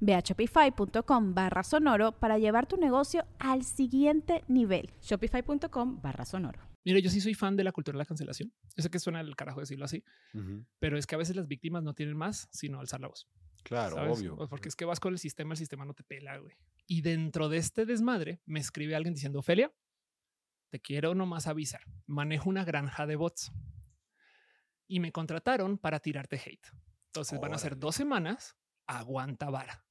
Ve a shopify.com barra sonoro para llevar tu negocio al siguiente nivel. Shopify.com barra sonoro. Mire, yo sí soy fan de la cultura de la cancelación. Yo sé que suena el carajo decirlo así, pero es que a veces las víctimas no tienen más sino alzar la voz. Claro, obvio. Pues porque es que vas con el sistema, el sistema no te pela, güey. Y dentro de este desmadre me escribe alguien diciendo, Ophelia, te quiero nomás avisar. Manejo una granja de bots y me contrataron para tirarte hate. Entonces van a ser dos semanas aguanta vara.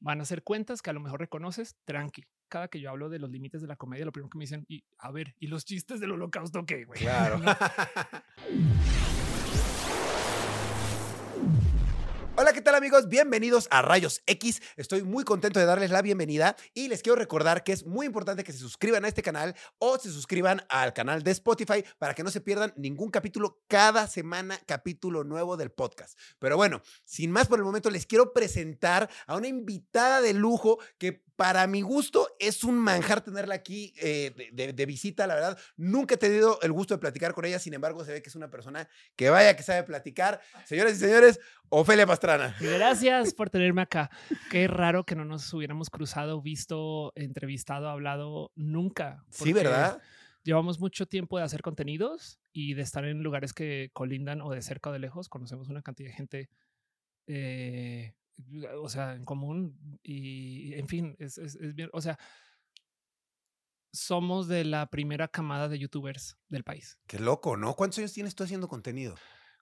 Van a ser cuentas que a lo mejor reconoces, tranqui. Cada que yo hablo de los límites de la comedia, lo primero que me dicen, y a ver, ¿y los chistes del holocausto qué, güey? Claro. Hola, ¿qué tal amigos? Bienvenidos a Rayos X. Estoy muy contento de darles la bienvenida y les quiero recordar que es muy importante que se suscriban a este canal o se suscriban al canal de Spotify para que no se pierdan ningún capítulo cada semana, capítulo nuevo del podcast. Pero bueno, sin más por el momento, les quiero presentar a una invitada de lujo que para mi gusto es un manjar tenerla aquí eh, de, visita, la verdad. Nunca he tenido el gusto de platicar con ella, sin embargo, se ve que es una persona que vaya, que sabe platicar. Señoras y señores, Ofelia Pastrana. Gracias por tenerme acá. Qué raro que no nos hubiéramos cruzado, visto, entrevistado, hablado nunca. Sí, ¿verdad? Llevamos mucho tiempo de hacer contenidos y de estar en lugares que colindan o de cerca o de lejos. Conocemos una cantidad de gente eh, o sea, en común y en fin, es, es, bien, o sea, somos de la primera camada de youtubers del país. Qué loco, ¿no? ¿Cuántos años tienes tú haciendo contenido?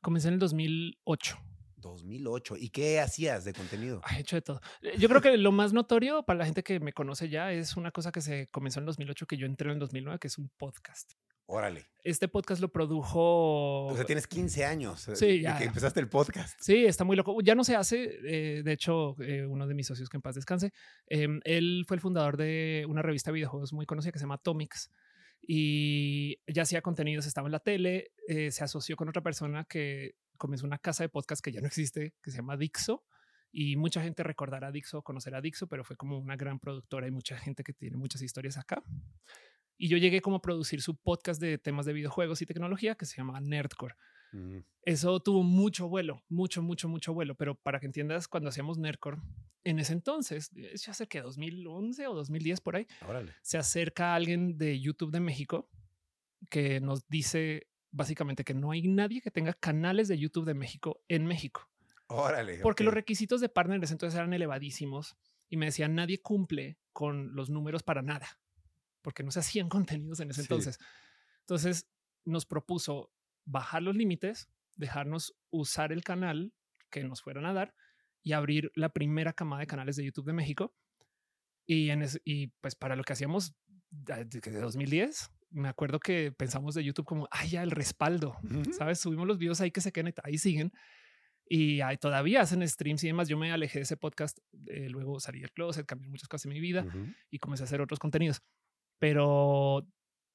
Comencé en el 2008. 2008. ¿Y qué hacías de contenido? He hecho de todo. Eh, yo creo que lo más notorio para la gente que me conoce ya es una cosa que se comenzó en 2008, que yo entré en 2009, que es un podcast. Órale. Este podcast lo produjo. O sea, tienes 15 años. Eh, sí, ya. que empezaste el podcast. Sí, está muy loco. Ya no se hace. Eh, de hecho, eh, uno de mis socios que en paz descanse, em, él fue el fundador de una revista de videojuegos muy conocida que se llama Atomics y ya hacía contenidos, estaba en la tele, se asoció con otra persona que comenzó una casa de podcast que ya no existe, que se llama Dixo. Y mucha gente recordará a Dixo, conocerá a Dixo, pero fue como una gran productora y mucha gente que tiene muchas historias acá. Y yo llegué como a producir su podcast de temas de videojuegos y tecnología que se llama Nerdcore. Mm. Eso tuvo mucho vuelo, mucho, mucho, mucho vuelo. Pero para que entiendas, cuando hacíamos Nerdcore, en ese entonces, ya sé que 2011 o 2010 por ahí, se acerca alguien de YouTube de México que nos dice básicamente que no hay nadie que tenga canales de YouTube de México en México. Órale. Porque los requisitos de partners entonces eran elevadísimos y me decían nadie cumple con los números para nada porque no se hacían contenidos en ese entonces. Entonces nos propuso bajar los límites, dejarnos usar el canal que nos fueran a dar y abrir la primera camada de canales de YouTube de México. Y, en y pues para lo que hacíamos de 2010, me acuerdo que pensamos de YouTube como, ay, ya el respaldo, ¿sabes? Subimos los videos ahí que se queden, ahí siguen. Y ahí todavía hacen streams y demás. Yo me alejé de ese podcast, eh, luego salí del closet, cambié muchas cosas en mi vida y comencé a hacer otros contenidos pero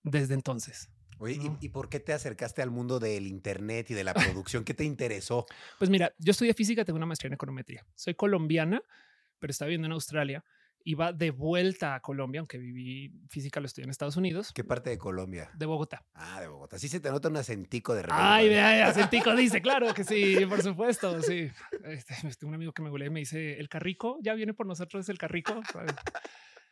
desde entonces. Oye, ¿y, por qué te acercaste al mundo del Internet y de la producción? ¿Qué te interesó? Pues mira, yo estudié física, tengo una maestría en econometría. Soy colombiana, pero estaba viviendo en Australia. Iba de vuelta a Colombia, aunque viví física, lo estudié en Estados Unidos. ¿Qué parte de Colombia? De Bogotá. Ah, de Bogotá. Sí se te nota un acentico de repente. Ay, vea, acentico dice, claro que sí, por supuesto, sí. Este, este, un amigo que me huele me dice, el carrico ya viene por nosotros, es el carrico.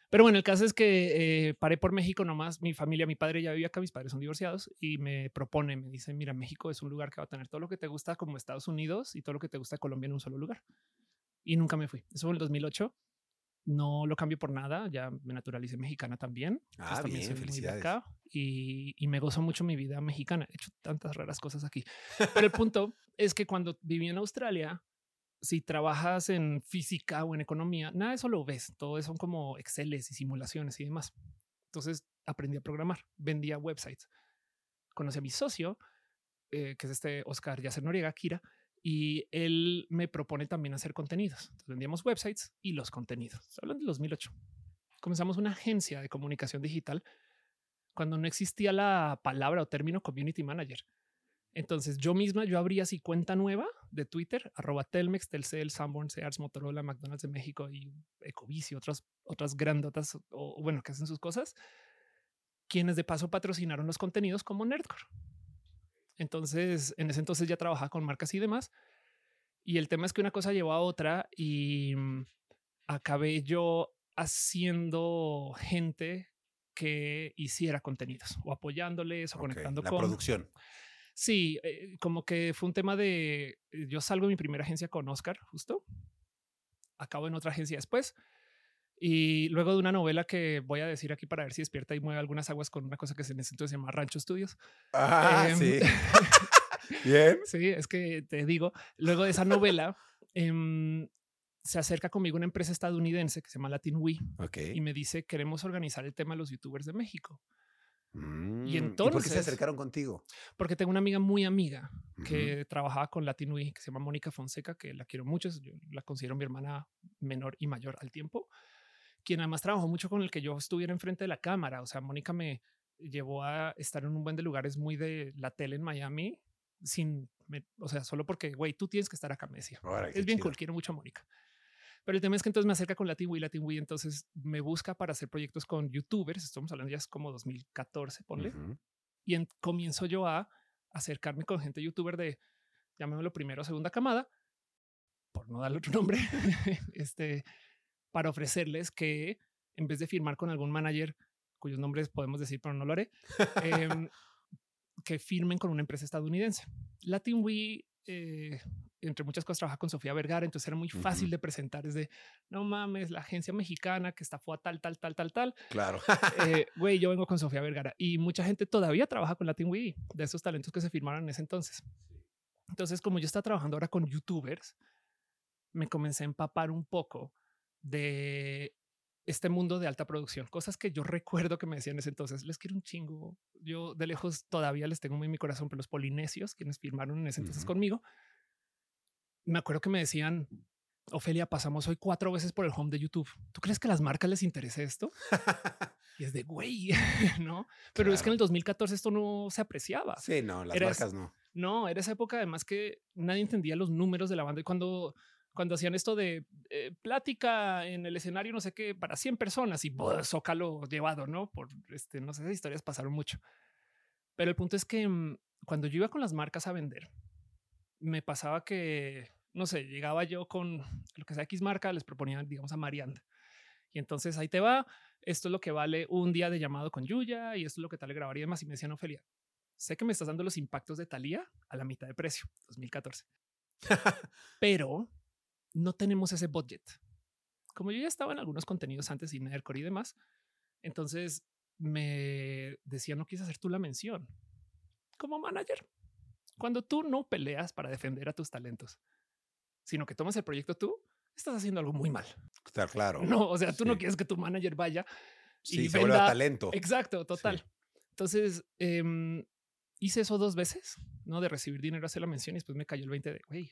Pero bueno, el caso es que eh, paré por México nomás. Mi familia, mi padre ya vivía acá, mis padres son divorciados y me propone, me dice, mira, México es un lugar que va a tener todo lo que te gusta como Estados Unidos y todo lo que te gusta Colombia en un solo lugar. Y nunca me fui. Eso fue en el 2008. no lo cambio por nada. Ya me naturalicé mexicana también. Ah, también bien, de felicidades. acá y, y me gozo mucho mi vida mexicana. He hecho tantas raras cosas aquí. Pero el punto es que cuando viví en Australia, si trabajas en física o en economía, nada de eso lo ves. Todo son como Exceles y simulaciones y demás. Entonces aprendí a programar, vendía websites. Conocí a mi socio, eh, que es este Oscar Yacer Noriega, Kira, y él me propone también hacer contenidos. Vendíamos websites y los contenidos. Hablando del 2008. Comenzamos una agencia de comunicación digital cuando no existía la palabra o término community manager. Entonces yo misma, yo abría así cuenta nueva de Twitter, arroba Telmex, Telcel, Sanborn, Sears, Motorola, McDonald's de México y Ecobici, otras, otras grandotas o, bueno, que hacen sus cosas, quienes de paso patrocinaron los contenidos como Nerdcore. Entonces, en ese entonces ya trabajaba con marcas y demás. Y el tema es que una cosa llevó a otra y mm, acabé yo haciendo gente que hiciera contenidos o apoyándoles o Ok, conectando La con producción. Sí, eh, como que fue un tema de eh, yo salgo de mi primera agencia con Oscar, justo. Acabo en otra agencia después. Y luego de una novela que voy a decir aquí para ver si despierta y mueve algunas aguas con una cosa que se entonces se llama Rancho Studios. Ah, Em, sí. Bien. Sí, es que te digo, luego de esa novela em, se acerca conmigo una empresa estadounidense que se llama Latin We y me dice queremos organizar el tema de los youtubers de México. Mm, y ¿Por qué se entonces- acercaron contigo? Porque tengo una amiga muy amiga que trabajaba con Latinui, que se llama Mónica Fonseca, que la quiero mucho. Yo la considero mi hermana menor y mayor al tiempo, quien además trabajó mucho con el que yo estuviera enfrente de la cámara. O sea, Mónica me llevó a estar en un buen de lugares muy de la tele en Miami, sin, me- o sea, solo porque, güey, tú tienes que estar acá, me decía. Es bien chido. cool, quiero mucho a Mónica. Pero el tema es que entonces me acerca con Latinui, Latinui, entonces me busca para hacer proyectos con youtubers. Estamos hablando ya es como 2014, ponle y en- comienzo yo a acercarme con gente youtuber de, llamémoslo primero o segunda camada, por no darle otro nombre, este, para ofrecerles que en vez de firmar con algún manager cuyos nombres podemos decir, pero no lo haré, em, que firmen con una empresa estadounidense. LatinWe, eh, entre muchas cosas, trabaja con Sofía Vergara, entonces era muy fácil de presentar. Es de, no mames, la agencia mexicana que está fue a tal, tal, tal, tal, tal Claro. eh, güey, yo vengo con Sofía Vergara y mucha gente todavía trabaja con Latin Wii de esos talentos que se firmaron en ese entonces. Entonces, como yo estaba trabajando ahora con youtubers, me comencé a empapar un poco de este mundo de alta producción, cosas que yo recuerdo que me decían en ese entonces. Les quiero un chingo. Yo de lejos todavía les tengo muy en mi corazón, pero los polinesios, quienes firmaron en ese entonces conmigo, me acuerdo que me decían, Ofelia, pasamos hoy cuatro veces por el home de YouTube. ¿Tú crees que a las marcas les interese esto? Y es de güey, no? Pero es que en el 2014 esto no se apreciaba. sí, no, las Eras- marcas no. No, era esa época además que nadie entendía los números de la banda y cuando cuando hacían esto de eh, plática en el escenario, no sé qué, para 100 personas y ¡buah! zócalo llevado, ¿no? Por este, no sé, esas historias pasaron mucho. Pero el punto es que mm, cuando yo iba con las marcas a vender, me pasaba que, no sé, llegaba yo con lo que sea X marca, les proponía, digamos, a Marianda. Y entonces ahí te va, esto es lo que vale un día de llamado con Yuya y esto es lo que tal le grabaría y demás. Y me decían, Ofelia, sé que me estás dando los impactos de Thalía a la mitad de precio, 2014. Pero no tenemos ese budget. Como yo ya estaba en algunos contenidos antes y Nerdcore y demás, entonces me decía, no quieres hacer tú la mención como manager. Cuando tú no peleas para defender a tus talentos, sino que tomas el proyecto tú, estás haciendo algo muy mal. Está claro. No, o sea, tú no quieres que tu manager vaya Sí, y se venda- talento. Exacto, total. Entonces em, hice eso dos veces, no de recibir dinero hacer la mención y después me cayó el 20 de güey,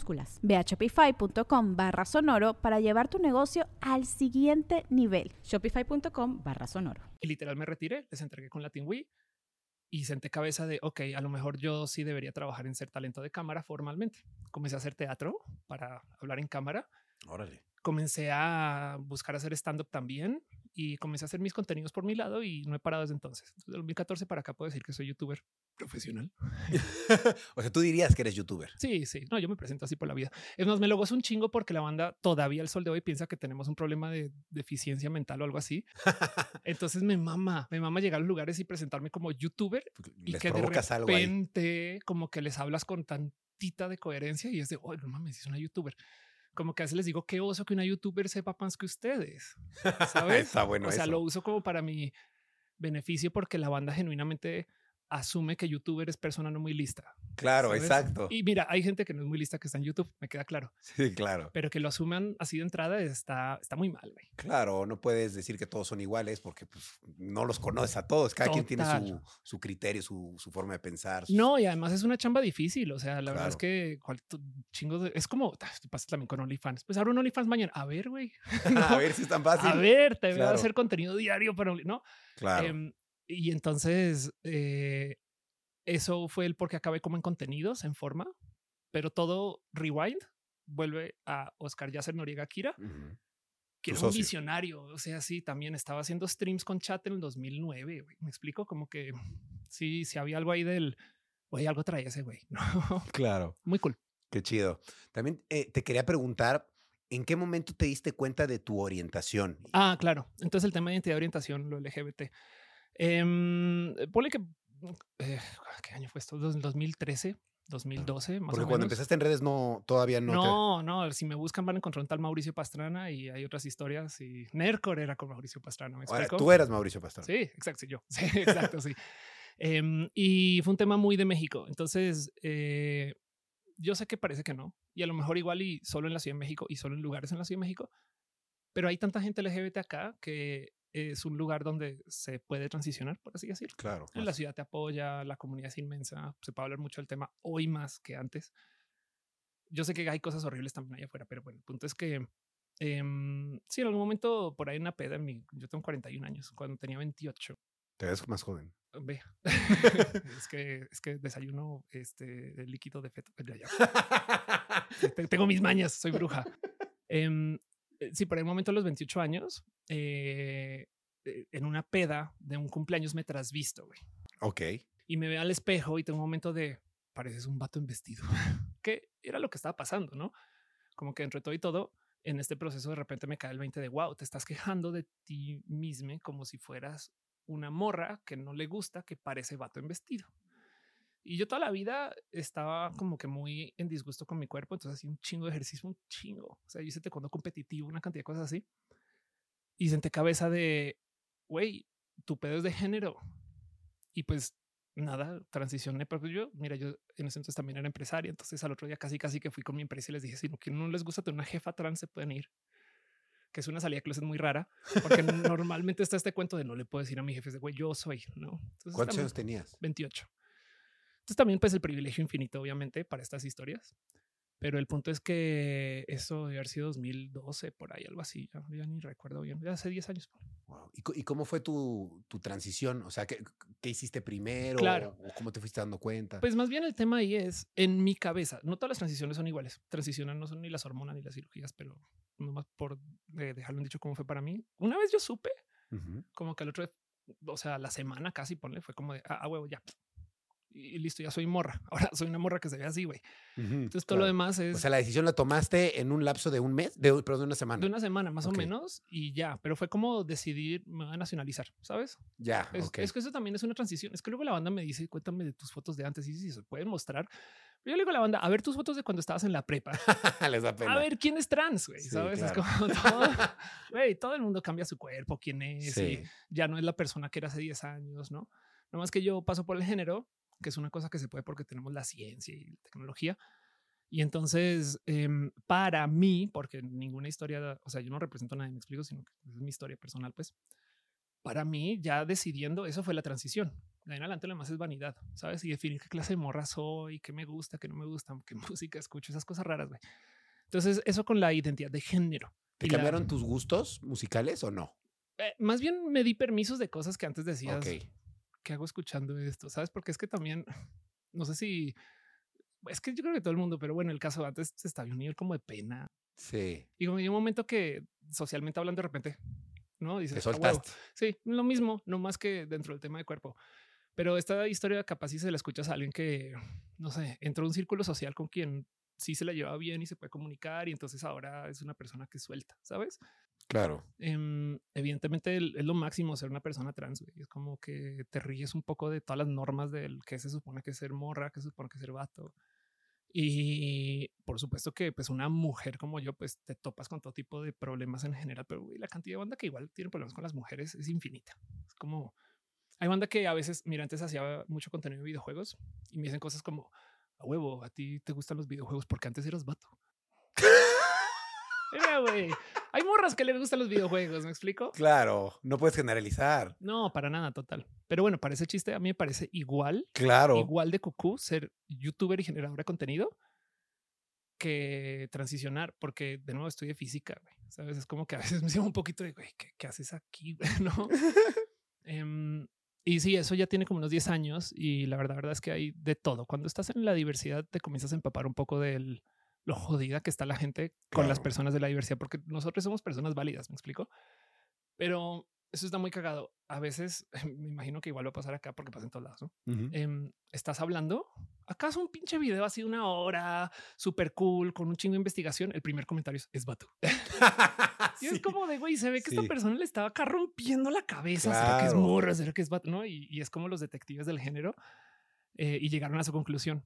Ve a shopify.com barra sonoro para llevar tu negocio al siguiente nivel. Shopify.com barra sonoro. Y literal me retiré, les entregué con Latin Wii y senté cabeza de, ok, a lo mejor yo sí debería trabajar en ser talento de cámara formalmente. Comencé a hacer teatro para hablar en cámara. Órale. Comencé a buscar hacer stand-up también y comencé a hacer mis contenidos por mi lado y no he parado desde entonces. Desde 2014 para acá puedo decir que soy youtuber profesional. o sea, tú dirías que eres youtuber. Sí, sí. No, yo me presento así por la vida. Es más, me lo gozo un chingo porque la banda todavía al sol de hoy piensa que tenemos un problema de deficiencia mental o algo así. Entonces me mama, me mama llegar a los lugares y presentarme como youtuber y que de repente como que les hablas con tantita de coherencia y es de, oh, no mames, es una youtuber como que a veces les digo qué oso que una youtuber sepa más que ustedes. ¿Sabes? Está bueno. O sea, lo uso como para mi beneficio porque la banda genuinamente asume que youtuber es persona no muy lista. Claro, exacto. Y mira, hay gente que no es muy lista que está en YouTube, me queda claro. Sí, claro. Pero que lo asuman así de entrada está, está muy mal. Güey. Claro, no puedes decir que todos son iguales porque pues, no los conoces a todos. Cada quien tiene su, su criterio, su, su, forma de pensar. No, y además es una chamba difícil. O sea, la verdad es que chingo es como pasa también con OnlyFans. Pues ahora un OnlyFans mañana. A ver, güey. a ver si es tan fácil. A ver, te voy a hacer contenido diario, pero no. Claro. Em, y entonces eh, eso fue el por qué acabé como en contenidos, en forma, pero todo rewind vuelve a Oscar Yasser Noriega Kira, que era un visionario. O sea, sí, también estaba haciendo streams con chat en el 2009. Me explico como que sí, si había algo ahí del güey, algo traía ese güey. Claro. Muy cool. Qué chido. También eh, te quería preguntar, ¿en qué momento te diste cuenta de tu orientación? Ah, claro. Entonces el tema de identidad de orientación, lo LGBT. Eh, pone que eh, ¿qué año fue esto? 2013. 2012, más Porque o cuando empezaste en redes no, todavía no. No, no, si me buscan van a encontrar un tal Mauricio Pastrana y hay otras historias y Nercor era con Mauricio Pastrana. ¿me explico? tú eras Mauricio Pastrana. Sí, exacto, sí, yo. Sí, exacto, sí. Em, y fue un tema muy de México. Entonces, eh, yo sé que parece que no. Y a lo mejor igual y solo en la Ciudad de México y solo en lugares en la Ciudad de México. Pero hay tanta gente LGBT acá que es un lugar donde se puede transicionar, por así decirlo. Claro. En la ciudad te apoya, la comunidad es inmensa, se puede hablar mucho del tema hoy más que antes. Yo sé que hay cosas horribles también allá afuera, pero bueno, el punto es que eh, sí, en algún momento por ahí una peda, en mi, yo tengo 41 años, cuando tenía 28. Te ves más joven. Ve, es que es que desayuno este líquido de feto. tengo mis mañas, soy bruja. Eh, sí, por el momento, a los 28 años, eh, eh, en una peda de un cumpleaños me trasvisto, güey. Ok. Y me veo al espejo y tengo un momento de, pareces un vato en vestido, que era lo que estaba pasando, ¿no? Como que entre todo y todo, en este proceso de repente me cae el 20 de, wow, te estás quejando de ti mismo como si fueras una morra que no le gusta, que parece vato en vestido. Y yo toda la vida estaba como que muy en disgusto con mi cuerpo, entonces hacía un chingo de ejercicio, un chingo. O sea, yo hice taekwondo competitivo, una cantidad de cosas así. Y senté cabeza de, güey, tu pedo es de género. Y pues nada, transicioné, pero yo, mira, yo en ese entonces también era empresaria, entonces al otro día casi casi que fui con mi empresa y les dije, si no, que no les gusta tener una jefa trans, se pueden ir. Que es una salida de clases muy rara, porque normalmente está este cuento de no le puedo decir a mi jefe de güey, yo soy, ¿no? ¿Cuántos años tenías? 28. Entonces también pues el privilegio infinito, obviamente, para estas historias. Pero el punto es que eso debe haber sido 2012, por ahí, algo así. Ya, ni recuerdo bien. Ya hace 10 años. ¿Y, cómo fue tu, tu, transición? O sea, ¿qué, ¿qué, hiciste primero? Claro. ¿O cómo te fuiste dando cuenta? Pues más bien el tema ahí es en mi cabeza. No todas las transiciones son iguales. Transicionan no son ni las hormonas ni las cirugías, pero nomás por eh, dejarlo dicho cómo fue para mí. Una vez yo supe, como que al otro, o sea, la semana casi, ponle, fue como de, ah, huevo, ya, y listo, ya soy morra. Ahora soy una morra que se ve así, güey. Entonces todo lo demás es O sea, la decisión la tomaste en un lapso de un mes, de, pero de una semana. de una semana más o menos y ya, pero fue como decidir, me voy a nacionalizar, ¿sabes? Ya, Es, que eso también es una transición. Es que luego la banda me dice, cuéntame de tus fotos de antes y si se pueden mostrar. Yo le digo a la banda, a ver tus fotos de cuando estabas en la prepa. Les da pena. A ver quién es trans, güey. Sí, ¿Sabes? Es como todo, güey, todo el mundo cambia su cuerpo, quién es, Sí. y ya no es la persona que era hace 10 años, ¿no? No más que yo paso por el género, que es una cosa que se puede porque tenemos la ciencia y la tecnología. Y entonces, em, para mí, porque ninguna historia, o sea, yo no represento a nadie, me explico, sino que es mi historia personal, pues, para mí, ya decidiendo, eso fue la transición. De ahí en adelante, lo demás es vanidad, ¿sabes? Y definir qué clase de morra soy, qué me gusta, qué no me gusta, qué música escucho, esas cosas raras, güey. Entonces, eso con la identidad de género. ¿Te la- cambiaron tus gustos musicales o no? eh, más bien me di permisos de cosas que antes decías, Ok. ¿Qué hago escuchando esto? ¿Sabes? Porque es que también, no sé si, es que yo creo que todo el mundo, pero bueno, el caso antes estaba en un nivel como de pena. Sí. Y como hay un momento que socialmente hablando de repente, ¿no? Dices, Te "Ah, huevo". soltaste. Sí, lo mismo, no más que dentro del tema de cuerpo. Pero esta historia capaz si se la escuchas a alguien que, no sé, entró a un círculo social con quien sí se la lleva bien y se puede comunicar y entonces ahora es una persona que suelta, ¿sabes? Claro. Em, evidentemente es lo máximo ser una persona trans, güey. Es como que te ríes un poco de todas las normas del que se supone que es ser morra, que se supone que es ser vato. Y por supuesto que pues una mujer como yo pues te topas con todo tipo de problemas en general, pero güey, la cantidad de banda que igual tiene problemas con las mujeres es infinita. Es como hay banda que a veces, mira, antes hacía mucho contenido de videojuegos y me dicen cosas como a huevo, a ti te gustan los videojuegos porque antes eras vato. Mira, güey, hay morras que les gustan los videojuegos, ¿me explico? Claro. No puedes generalizar. No, para nada, total. Pero bueno, para ese chiste a mí me parece igual, Claro. igual de cucú ser youtuber y generador de contenido que transicionar, porque de nuevo estudié física, güey. Sabes, es como que a veces me siento un poquito de, güey, ¿qué, qué haces aquí? güey?", ¿No? Em, y sí, eso ya tiene como unos 10 años y la verdad, verdad es que hay de todo. Cuando estás en la diversidad te comienzas a empapar un poco del lo jodida que está la gente con las personas de la diversidad, porque nosotros somos personas válidas, ¿me explico? Pero eso está muy cagado. A veces me imagino que igual va a pasar acá porque pasa en todos lados, ¿no? Em, estás hablando, acaso un pinche video así una hora, súper cool, con un chingo de investigación. El primer comentario es, es vato. Y es como de güey, se ve que esta persona le estaba acá rompiendo la cabeza. ¿Será que es morra? ¿Será que es vato? ¿No? Y, y es como los detectives del género eh, y llegaron a su conclusión.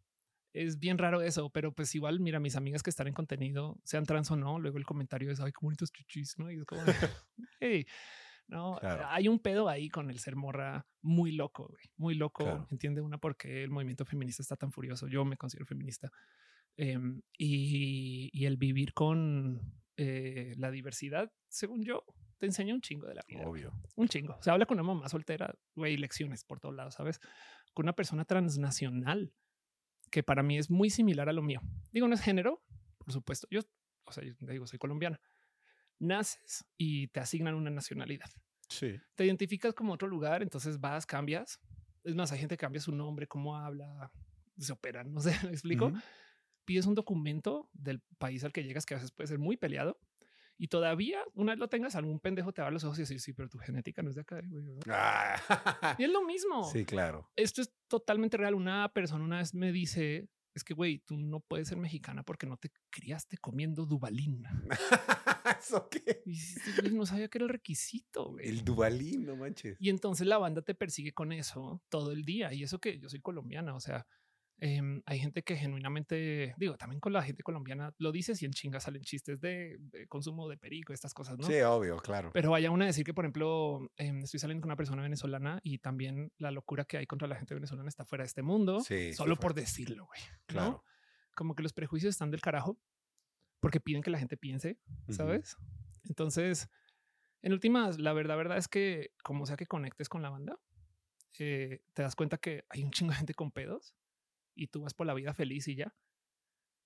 Es bien raro eso, pero pues igual, mira, mis amigas que están en contenido, sean trans o no, luego el comentario es, ay, qué bonitos chichis, ¿no? Y es como, de, hey, no, Claro. hay un pedo ahí con el ser morra muy loco, güey, muy loco. Claro. Entiende una por qué el movimiento feminista está tan furioso. Yo me considero feminista. Em, y, y el vivir con eh, la diversidad, según yo, te enseña un chingo de la vida. Obvio. Un chingo. Se habla con una mamá soltera, güey, lecciones por todos lados, ¿sabes? Con una persona transnacional, que para mí es muy similar a lo mío. Digo, no es género, por supuesto. Yo, o sea, yo digo, soy colombiana. Naces y te asignan una nacionalidad. Sí. Te identificas como otro lugar, entonces vas, cambias. Es más, hay gente que cambia su nombre, cómo habla, se operan, no sé, ¿me explico? Pides un documento del país al que llegas, que a veces puede ser muy peleado, y todavía, una vez lo tengas, algún pendejo te va a los ojos y decir, sí, pero tu genética no es de acá. güey, ¿no?". Ah. Y es lo mismo. Sí, claro. Esto es totalmente real. Una persona una vez me dice, es que, güey, tú no puedes ser mexicana porque no te criaste comiendo dubalín. ¿Eso qué? Y dices, "Güey, no sabía que era el requisito. güey". El Dubalín, no manches. Y entonces la banda te persigue con eso todo el día. Y eso que yo soy colombiana, o sea, em, hay gente que genuinamente, digo, también con la gente colombiana lo dices y en chinga salen chistes de, de consumo de perico, estas cosas, ¿no? Sí, obvio, claro. Pero vaya una a decir que, por ejemplo, em, estoy saliendo con una persona venezolana y también la locura que hay contra la gente venezolana está fuera de este mundo, Sí, solo por decirlo, güey. ¿no? Claro. Como que los prejuicios están del carajo porque piden que la gente piense. ¿sabes? Entonces, en últimas, la verdad, verdad es que como sea que conectes con la banda, eh, te das cuenta que hay un chingo de gente con pedos y tú vas por la vida feliz y ya.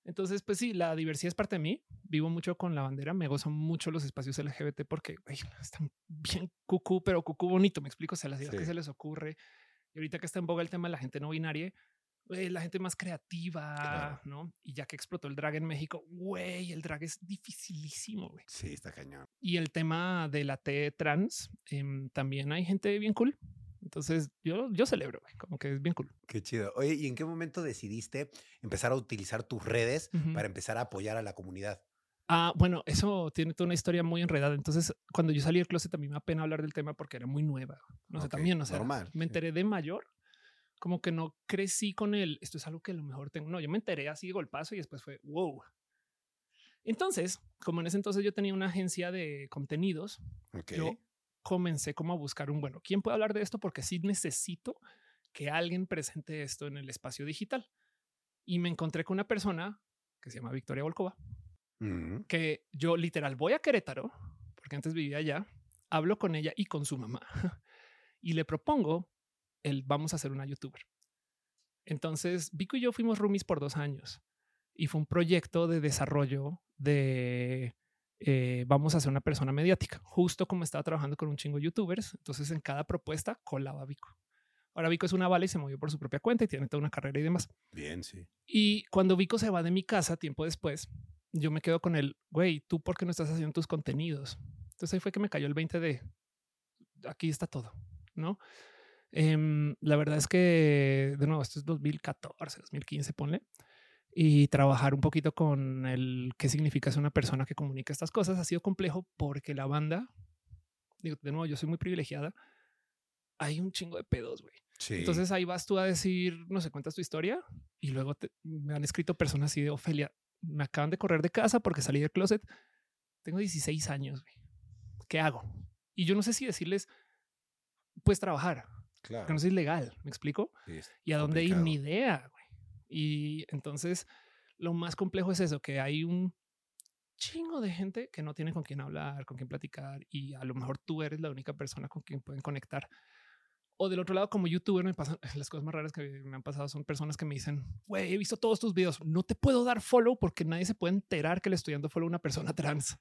Entonces, pues sí, la diversidad es parte de mí. Vivo mucho con la bandera, me gozo mucho los espacios LGBT porque están bien cucú, pero cucú bonito. Me explico, o sea, las ideas que Sí. se les ocurre. Y ahorita que está en boga el tema de la gente no binaria, la gente más creativa, Claro. ¿no? Y ya que explotó el drag en México, güey, el drag es dificilísimo, güey. Sí, está cañón. Y el tema de la T trans, em, también hay gente bien cool. Entonces yo, yo celebro, güey, como que es bien cool. Qué chido. Oye, ¿y en qué momento decidiste empezar a utilizar tus redes para empezar a apoyar a la comunidad? Ah, bueno, eso tiene toda una historia muy enredada. Entonces, cuando yo salí del closet, a mí me da pena hablar del tema porque era muy nueva. No sé, también, o sea, normal, me enteré de mayor, como que no crecí con él. Esto es algo que a lo mejor tengo. No, yo me enteré así de golpazo y después fue wow. Entonces, como en ese entonces yo tenía una agencia de contenidos, Ok. yo comencé como a buscar un bueno, ¿quién puede hablar de esto? Porque sí necesito que alguien presente esto en el espacio digital. Y me encontré con una persona que se llama Victoria Volkova, Ujú. que yo literal voy a Querétaro, porque antes vivía allá, hablo con ella y con su mamá y le propongo el vamos a hacer una youtuber. Entonces, Vico y yo fuimos roomies por dos años y fue un proyecto de desarrollo de eh, vamos a ser una persona mediática, justo como estaba trabajando con un chingo de youtubers. Entonces, en cada propuesta colaba Vico. Ahora Vico es una bala y se movió por su propia cuenta y tiene toda una carrera y demás. Bien, sí. Y cuando Vico se va de mi casa tiempo después, yo me quedo con el güey, tú por qué no estás haciendo tus contenidos. Entonces ahí fue que me cayó el 20 de aquí está todo, no? Em, la verdad es que de nuevo, esto es 2014, 2015, ponle y trabajar un poquito con el qué significa ser una persona que comunica estas cosas ha sido complejo porque la banda, digo, de nuevo, yo soy muy privilegiada. Hay un chingo de pedos, güey. Sí. Entonces ahí vas tú a decir, no sé, cuentas tu historia y luego te- me han escrito personas así de Ofelia, me acaban de correr de casa porque salí del closet. Tengo 16 años. güey. ¿Qué hago? Y yo no sé si decirles, pues trabajar, claro. que no es legal. ¿Me explico? Sí, Y a dónde ir, ni idea. Y entonces lo más complejo es eso, que hay un chingo de gente que no tiene con quién hablar, con quién platicar y a lo mejor tú eres la única persona con quien pueden conectar. O del otro lado, como youtuber, me pasan las cosas más raras que me han pasado son personas que me dicen, güey, he visto todos tus videos, no te puedo dar follow porque nadie se puede enterar que le estoy dando follow a una persona trans,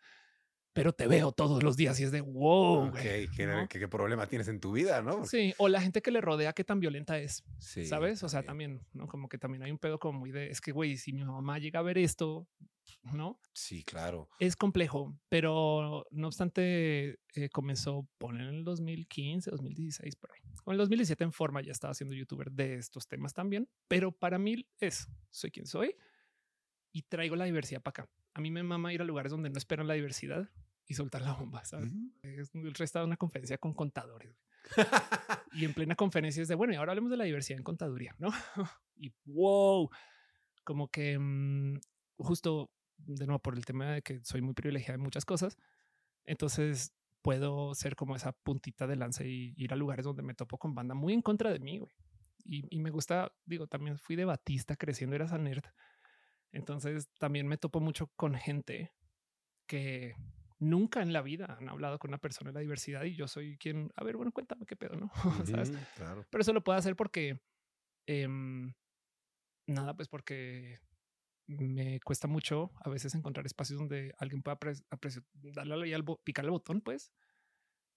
pero te veo todos los días y es de wow. Ok, güey", ¿qué, ¿no? qué- qué problema tienes en tu vida, no? Sí, o la gente que le rodea, qué tan violenta es. Sí, ¿Sabes? O sea, también, ¿no? Como que también hay un pedo como muy de, es que, güey, si mi mamá llega a ver esto, ¿no? Sí, claro. Es complejo, pero no obstante, eh, comenzó, poner en el 2015, 2016, por ahí. Con el 2017 en forma ya estaba siendo youtuber de estos temas también, pero para mí es, soy quien soy y traigo la diversidad para acá. A mí me mama ir a lugares donde no esperan la diversidad y soltar la bomba, el resto de una conferencia con contadores. y en plena conferencia es de bueno, y ahora hablemos de la diversidad en contaduría, ¿no? y wow, como que mm, justo de nuevo por el tema de que soy muy privilegiada en muchas cosas, entonces puedo ser como esa puntita de lanza y ir a lugares donde me topo con banda muy en contra de mí, güey. Y, y me gusta, digo, también fui de Batista creciendo, era esa nerd. Entonces también me topo mucho con gente que nunca en la vida han hablado con una persona de la diversidad y yo soy quien, a ver, bueno, cuéntame qué pedo, ¿no? ¿Sabes? Ujú, Claro. Pero eso lo puedo hacer porque em, nada, pues porque me cuesta mucho a veces encontrar espacios donde alguien pueda apre- apreci- darle al picar el botón, pues,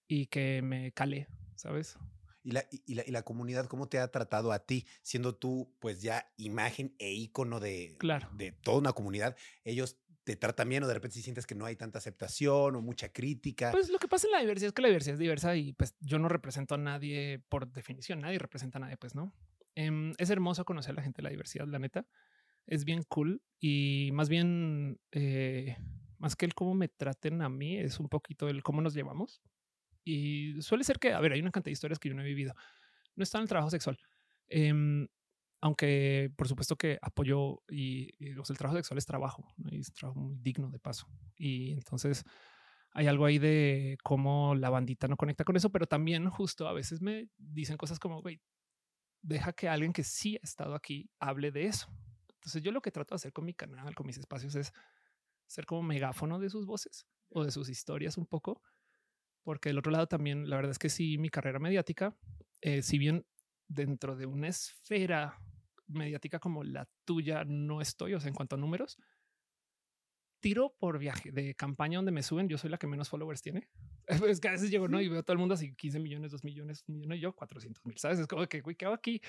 y que me cale, ¿sabes? ¿Y la, y, la, y la comunidad cómo te ha tratado a ti, siendo tú pues ya imagen e ícono de, Claro. de toda una comunidad? Ellos te tratan bien o de repente si sientes que no hay tanta aceptación o mucha crítica. Pues lo que pasa en la diversidad es que la diversidad es diversa y pues yo no represento a nadie por definición, nadie representa a nadie, pues no. Em, es hermoso conocer a la gente de la diversidad, la neta. Es bien cool y más bien, eh, más que el cómo me traten a mí, es un poquito el cómo nos llevamos. Y suele ser que, a ver, hay una cantidad de historias que yo no he vivido. No está en el trabajo sexual. Em, aunque por supuesto que apoyo y, el trabajo sexual es trabajo es trabajo muy digno de paso. Y entonces hay algo ahí de cómo la bandita no conecta con eso, pero también justo a veces me dicen cosas como, güey, deja que alguien que sí ha estado aquí hable de eso. Entonces yo lo que trato de hacer con mi canal, con mis espacios es ser como megáfono de sus voces o de sus historias un poco, porque del otro lado también la verdad es que sí, mi carrera mediática, eh, si bien dentro de una esfera mediática como la tuya no estoy, o sea, en cuanto a números, tiro por viaje de campaña donde me suben, yo soy la que menos followers tiene. Es que a veces llego, ¿no? Y veo a todo el mundo así 15 millones, 2 millones, 1 millón y yo 400 mil, ¿sabes? Es como que, güey, ¿qué hago aquí?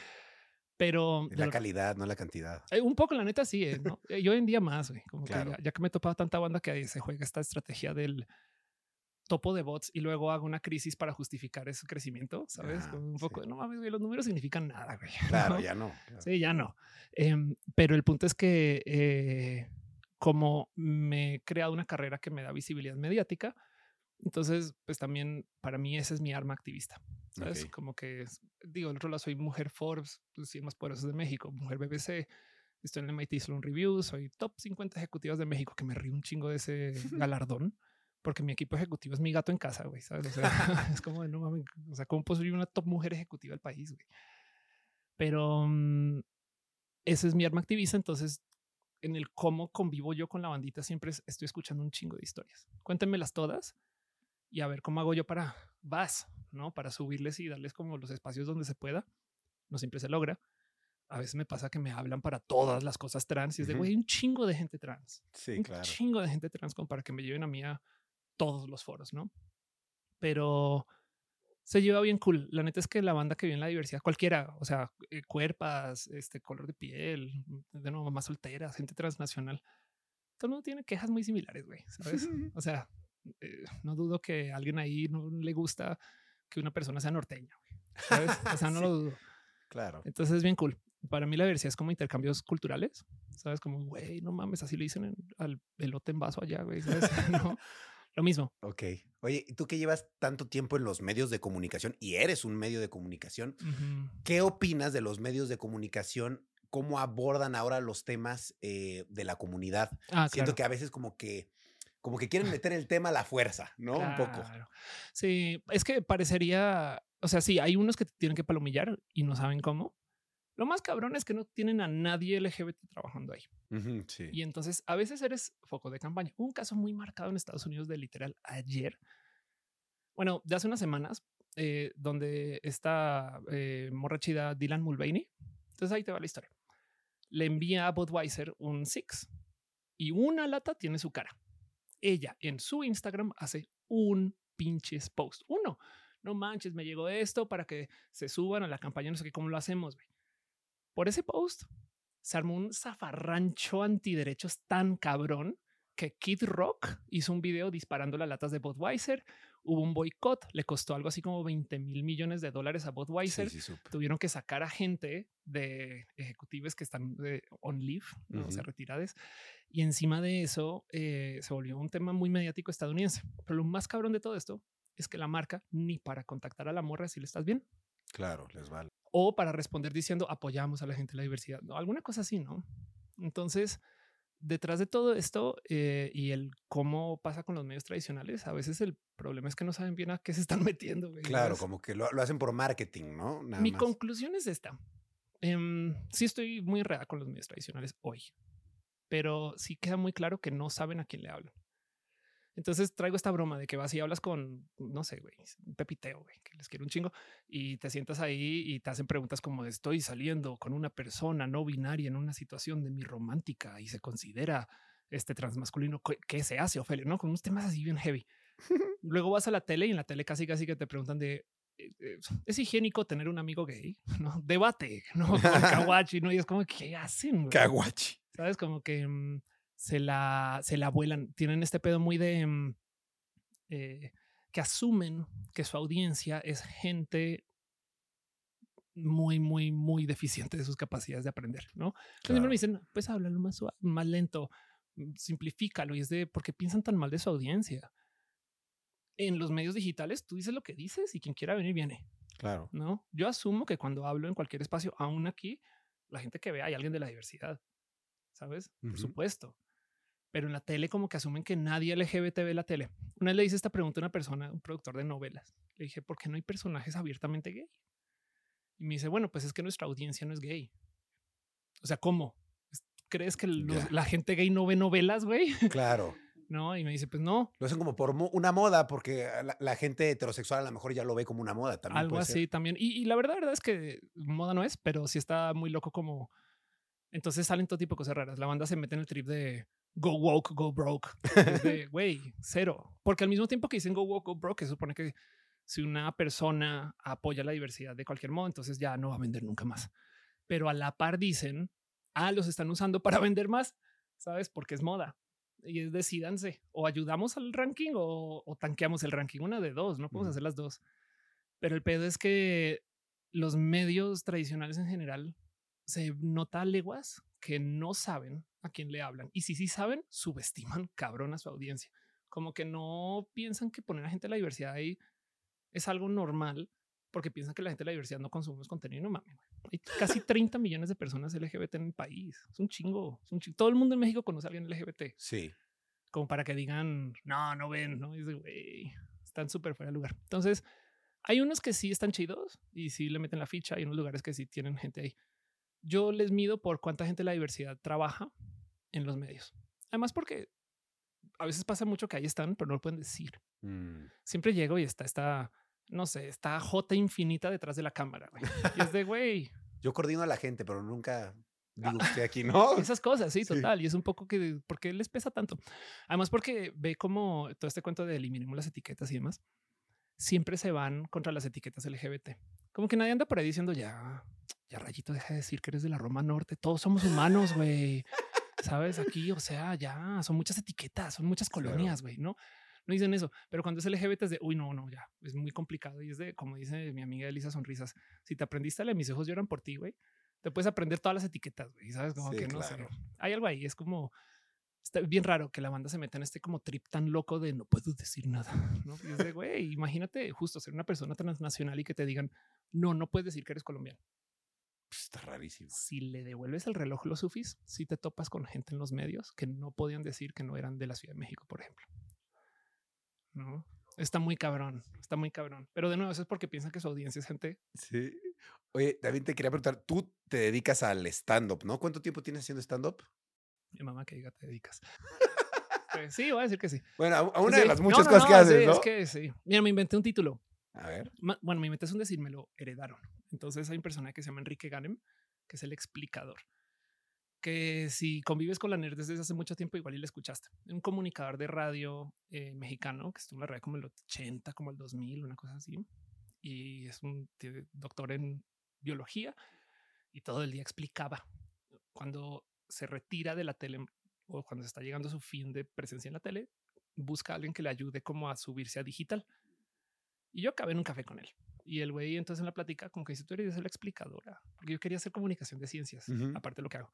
Pero la calidad, no la cantidad. eh, un poco, la neta, sí. eh, ¿no? Eh, Yo hoy en día más, güey, como Claro. que ya, ya que me he topado tanta banda que ahí se juega esta estrategia del topo de bots y luego hago una crisis para justificar ese crecimiento, ¿sabes? Ah, un poco sí. de, no mames, güey, los números significan nada, güey. Claro, ¿no? ya no. claro. Sí, ya no. Em, pero el punto es que eh, como me he creado una carrera que me da visibilidad mediática, entonces, pues también para mí esa es mi arma activista. ¿sabes? Como que, digo, del otro lado soy mujer Forbes, pues, sí, más poderosos de México, mujer BBC, estoy en el MIT Sloan Review, soy top 50 ejecutivas de México, que me río un chingo de ese galardón, porque mi equipo ejecutivo es mi gato en casa, güey, ¿sabes? O sea, es como de, no mames, o sea, ¿cómo puedo ser una top mujer ejecutiva del país, güey? Pero mm, ese es mi arma activista, entonces en el cómo convivo yo con la bandita siempre es- estoy escuchando un chingo de historias. Cuéntenmelas todas y a ver cómo hago yo para vas, ¿no? Para subirles y darles como los espacios donde se pueda. No siempre se logra. A veces me pasa que me hablan para todas las cosas trans y es de, güey, un chingo de gente trans. Sí, un claro. chingo de gente trans como para que me lleven a mí a todos los foros, ¿no? Pero se lleva bien cool. La neta es que la banda que viene en la diversidad, cualquiera, o sea, eh, cuerpas, este color de piel, de nuevo, mamás solteras, gente transnacional, todo el mundo tiene quejas muy similares, güey, ¿sabes? O sea, eh, no dudo que a alguien ahí no le gusta que una persona sea norteña, güey, ¿sabes? O sea, no Sí. lo dudo. Claro. Entonces es bien cool. Para mí la diversidad es como intercambios culturales, ¿sabes? Como, güey, no mames, así le dicen en- al elote en vaso allá, güey, ¿sabes? No, lo mismo. Ok. Oye, ¿y tú que llevas tanto tiempo en los medios de comunicación y eres un medio de comunicación. ¿qué opinas de los medios de comunicación? ¿Cómo abordan ahora los temas eh, de la comunidad? Ah, Siento claro. que a veces como que, como que quieren meter el tema a la fuerza, ¿no? Un poco. Sí, es que parecería, o sea, sí, hay unos que te tienen que palomillar y no saben cómo. Lo más cabrón es que no tienen a nadie LGBT trabajando ahí. Sí. Y entonces a veces eres foco de campaña. Un caso muy marcado en Estados Unidos de literal ayer. Bueno, de hace unas semanas, eh, donde esta eh, morra chida Dylan Mulvaney. Entonces ahí te va la historia. Le envía a Budweiser un Six y una lata tiene su cara. Ella en su Instagram hace un pinches post. Uno, no manches, me llegó esto para que se suban a la campaña. No sé qué, cómo lo hacemos. güey. Por ese post se armó un zafarrancho antiderechos tan cabrón que Kid Rock hizo un video disparando las latas de Budweiser. Hubo un boicot, le costó algo así como 20 mil millones de dólares a Budweiser. Sí, sí, supe. Tuvieron que sacar a gente de ejecutivos que están de on leave, ¿no? o sea, Ujú. retiradas. Y encima de eso eh, se volvió un tema muy mediático estadounidense. Pero lo más cabrón de todo esto es que la marca ni para contactar a la morra si le estás bien Claro, les vale. O para responder diciendo apoyamos a la gente de la diversidad, ¿no? alguna cosa así, ¿no? Entonces, detrás de todo esto eh, y el cómo pasa con los medios tradicionales, a veces el problema es que no saben bien a qué se están metiendo. Claro, como que lo, lo hacen por marketing, ¿no? Nada Mi más. conclusión es esta. Em, sí estoy muy enredada con los medios tradicionales hoy, pero sí queda muy claro que no saben a quién le hablan. Entonces traigo esta broma de que vas y hablas con, no sé, güey, un pepiteo, güey, que les quiero un chingo, y te sientas ahí y te hacen preguntas como estoy saliendo con una persona no binaria en una situación de mi romántica y se considera este transmasculino. ¿Qué- ¿Qué se hace, Ofelia? No, con unos temas así bien heavy. Luego vas a la tele y en la tele casi casi que te preguntan de, eh, eh, ¿es higiénico tener un amigo gay? No, debate, no, con kawachi, no, y es como, ¿qué hacen? güey? Caguachi. ¿Sabes? Como que mm, se la, se la vuelan. Tienen este pedo muy de mm, eh, que asumen que su audiencia es gente muy, muy, muy deficiente de sus capacidades de aprender, ¿no? Entonces Claro. me dicen, pues háblalo más más lento, mm, simplifícalo. Y es de, ¿por qué piensan tan mal de su audiencia? En los medios digitales, tú dices lo que dices y quien quiera venir, viene. Claro. No, yo asumo que cuando hablo en cualquier espacio, aún aquí, la gente que vea hay alguien de la diversidad, ¿sabes? Por supuesto. Pero en la tele como que asumen que nadie LGBT ve la tele. Una vez le hice esta pregunta a una persona, un productor de novelas. Le dije, ¿por qué no hay personajes abiertamente gay? Y me dice, bueno, pues es que nuestra audiencia no es gay. O sea, ¿cómo? ¿Crees que los- la gente gay no ve novelas, güey? Claro. No, y me dice, pues no, Lo hacen como por mo- una moda, porque la, la gente heterosexual a lo mejor ya lo ve como una moda también. algo puede así ser. también. Y, y la verdad, verdad es que moda no es, pero sí está muy loco como. Entonces salen todo tipo de cosas raras. La banda se mete en el trip de go woke, go broke. De güey, cero. Porque al mismo tiempo que dicen go woke, go broke, se supone que si una persona apoya la diversidad de cualquier modo, entonces ya no va a vender nunca más. Pero a la par dicen, ah, los están usando para vender más, sabes? Porque es moda. y es decidanse o ayudamos al ranking o, o tanqueamos el ranking. Una de dos, no podemos hacer las dos. Pero el pedo es que los medios tradicionales en general se nota a leguas que no saben a quién le hablan. Y si sí saben, subestiman cabrón a su audiencia. Como que no piensan que poner a gente de la diversidad ahí es algo normal porque piensan que la gente de la diversidad no consumimos contenido. No mames. Hay casi 30 millones de personas LGBT en el país. Es un chingo. Es un chingo. Todo el mundo en México conoce a alguien LGBT Sí. como para que digan, no, no ven, no, Y güey, están súper fuera de lugar. Entonces, hay unos que sí están chidos y sí le meten la ficha, hay unos lugares que sí tienen gente ahí. Yo les mido por cuánta gente de la diversidad trabaja en los medios. Además, porque a veces pasa mucho que ahí están, pero no lo pueden decir. Mm. Siempre llego y está esta, no sé, está J infinita detrás de la cámara. güey. Y es de, güey, Yo coordino a la gente, pero nunca digo que estoy aquí, ¿no? esas cosas, sí, Sí. total. Y es un poco que, ¿por qué les pesa tanto? Además, porque ve como todo este cuento de eliminemos las etiquetas y demás, siempre se van contra las etiquetas LGBT. Como que nadie anda por ahí diciendo ya, ya rayito, deja de decir que eres de la Roma Norte. Todos somos humanos, güey. Sabes, aquí, o sea, ya son muchas etiquetas, son muchas colonias, güey, ¿no? No dicen eso, pero cuando es LGBT es de, uy, no, no, ya, es muy complicado. Y es de, como dice mi amiga Elisa Sonrisas, si te aprendiste a leer mis ojos lloran por ti, güey, te puedes aprender todas las etiquetas, güey, ¿sabes? Como Sí, que no claro. sé. Hay algo ahí, es como, está bien raro que la banda se meta en este como trip tan loco de no puedo decir nada, ¿no? Y es de, güey, imagínate justo ser una persona transnacional y que te digan, no, no puedes decir que eres colombiano. Pues, Está rarísimo. Si le devuelves el reloj los sufis, si te topas con gente en los medios que no podían decir que no eran de la Ciudad de México, por ejemplo. No, está muy cabrón, está muy cabrón. Pero de nuevo, eso es porque piensan que su audiencia es gente. Sí. Oye, también te quería preguntar, tú te dedicas al stand-up, ¿no? ¿Cuánto tiempo tienes haciendo stand-up? Mi mamá que diga, te dedicas. Pues sí, voy a decir que sí. Bueno, a, una de las No, muchas no, cosas que no, haces, ¿no? Es que sí. Mira, me inventé un título. A ver. Bueno, me inventé es un decir, me lo heredaron. Entonces hay un personaje que se llama Enrique Ganem, que es el explicador. Que si convives con la nerd desde hace mucho tiempo, igual y le escuchaste. Un comunicador de radio eh, mexicano que estuvo en la radio como el 80, como el 2000, una cosa así. Y es un doctor en biología y todo el día explicaba. Cuando se retira de la tele o cuando se está llegando a su fin de presencia en la tele, busca a alguien que le ayude como a subirse a digital. Y yo acabé en un café con él. Y el güey entonces en la plática como que dice, tú eres la explicadora, porque yo quería hacer comunicación de ciencias, aparte de lo que hago.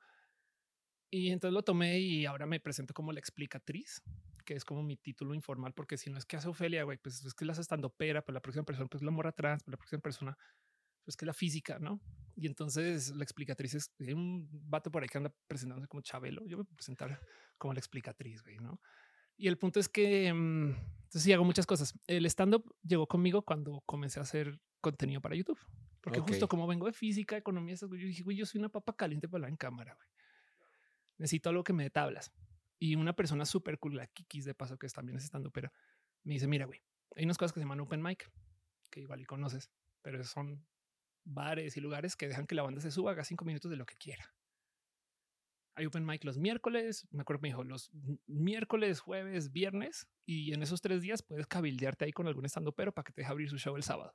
Y entonces lo tomé y ahora me presento como la explicatriz, que es como mi título informal, porque si no es que hace Ofelia, güey, pues es que la estando pera, pero la próxima persona, pues la morra trans, pero la próxima persona, pues que la física, ¿no? Y entonces la explicatriz es hay un vato por ahí que anda presentándose como Chabelo. Yo me puedo presentar como la explicatriz, güey, ¿no? Y el punto es que mm, entonces sí hago muchas cosas. El stand-up llegó conmigo cuando comencé a hacer contenido para YouTube. Porque justo como vengo de física, economía, yo dije, güey, yo soy una papa caliente para hablar en cámara, güey. Necesito algo que me dé tablas. Y una persona súper cool, la Kikis de paso, que es también es stand pero me dice, mira, güey, hay unas cosas que se llaman open mic, que igual y conoces, pero son bares y lugares que dejan que la banda se suba, haga cinco minutos de lo que quiera. Hay open mic los miércoles, me acuerdo que me dijo los miércoles, jueves, viernes, y en esos tres días puedes cabildearte ahí con algún estando pero para que te deje abrir su show el sábado.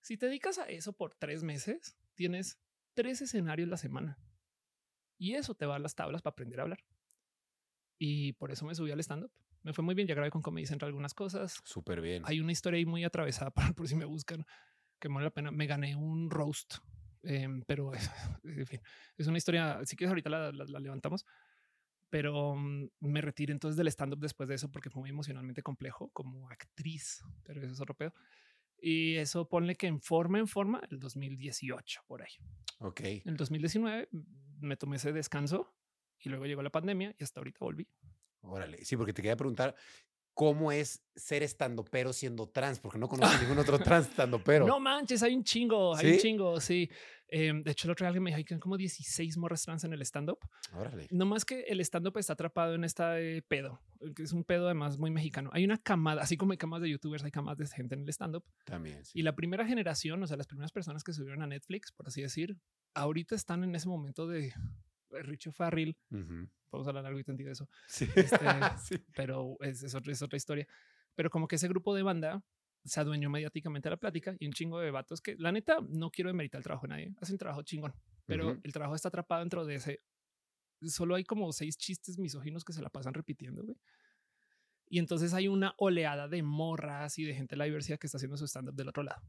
Si te dedicas a eso por tres meses, tienes tres escenarios la semana. Y eso te va a las tablas para aprender a hablar. Y por eso me subí al stand-up. Me fue muy bien, ya grabé con Comedy Central algunas cosas. Súper bien. Hay una historia ahí muy atravesada para por si me buscan, que vale la pena. Me gané un roast, em, pero en fin, es una historia. Si quieres, ahorita la, la- la levantamos, pero mm, me retiré entonces del stand up después de eso porque fue muy emocionalmente complejo como actriz, pero eso es otro pedo. Y eso ponle que en forma, en forma, el 2018 por ahí. Ok. En el 2019 mm, me tomé ese descanso y luego llegó la pandemia y hasta ahorita volví. Órale. Sí, porque te quería preguntar cómo es ser estando pero siendo trans, porque no conozco ningún otro trans estando pero. No manches, hay un chingo, hay un chingo, sí. Em, de hecho, el otro día alguien me dijo "Ay, que hay como 16 morras trans en el stand-up. No más que el stand-up está atrapado en esta eh, pedo, que es un pedo además muy mexicano. Hay una camada, así como hay camas de youtubers, hay camas de gente en el stand-up. También. Sí. Y la primera generación, o sea, las primeras personas que subieron a Netflix, por así decir, ahorita están en ese momento de eh, Richo Farrell. Ujú. Vamos a hablar algo y entendido de eso, Sí. Este, Sí. pero es, es otra, es otra historia. Pero como que ese grupo de banda se adueñó mediáticamente a la plática y un chingo de vatos que la neta no quiero demeritar el trabajo de nadie, hacen trabajo chingón, pero el trabajo está atrapado dentro de ese solo hay como seis chistes misóginos que se la pasan repitiendo, güey. Y entonces hay una oleada de morras y de gente de la diversidad que está haciendo su stand-up del otro lado.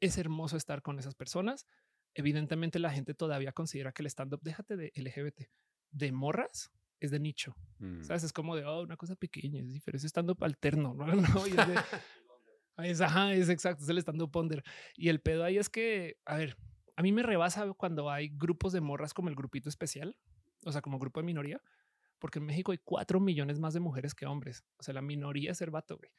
Es hermoso estar con esas personas. Evidentemente la gente todavía considera que el stand-up, déjate de LGBT, de morras, es de nicho. Mm. ¿Sabes? Es como de oh, una cosa pequeña, es diferente, es stand-up alterno, ¿no? no y es, de, es, ajá, es exacto, es el stand-up ponder. Y el pedo ahí es que, a ver, a mí me rebasa cuando hay grupos de morras como el grupito especial, o sea, como grupo de minoría, porque en México hay cuatro millones más de mujeres que hombres. O sea, la minoría es ser vato, güey.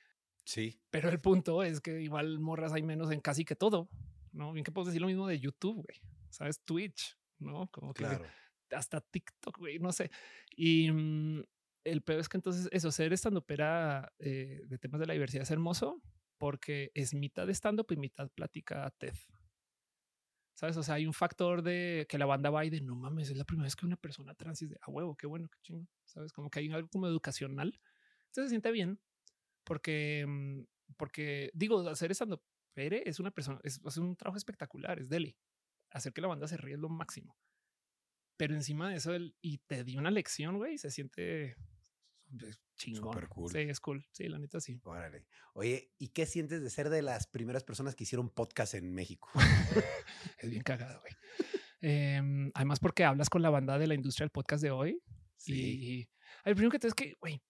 Sí. Pero el punto es que igual morras hay menos en casi que todo, ¿no? Bien que puedo decir lo mismo de YouTube, güey. ¿Sabes? Twitch, ¿no? Como que Claro. hasta TikTok, güey, no sé. Y mm, el peor es que entonces eso, ser estando opera eh, de temas de la diversidad es hermoso porque es mitad stand-up y mitad plática TED. ¿Sabes? O sea, hay un factor de que la banda va y de no mames, es la primera vez que una persona trans es de a huevo, qué bueno, qué chingo. ¿Sabes? Como que hay algo como educacional. Entonces se siente bien porque, mm, porque digo, hacer stand-up Pere es una persona, es, un trabajo espectacular, es deli. Hacer que la banda se ríe es lo máximo. Pero encima de eso, el, y te dio una lección, güey, se siente chingón. Súper cool. Sí, es cool. Sí, la neta sí. Órale. Oye, ¿y qué sientes de ser de las primeras personas que hicieron podcast en México? Es bien cagado, güey. Em, además, porque hablas con la banda de la industria del podcast de hoy. Y el primero que te es que, güey,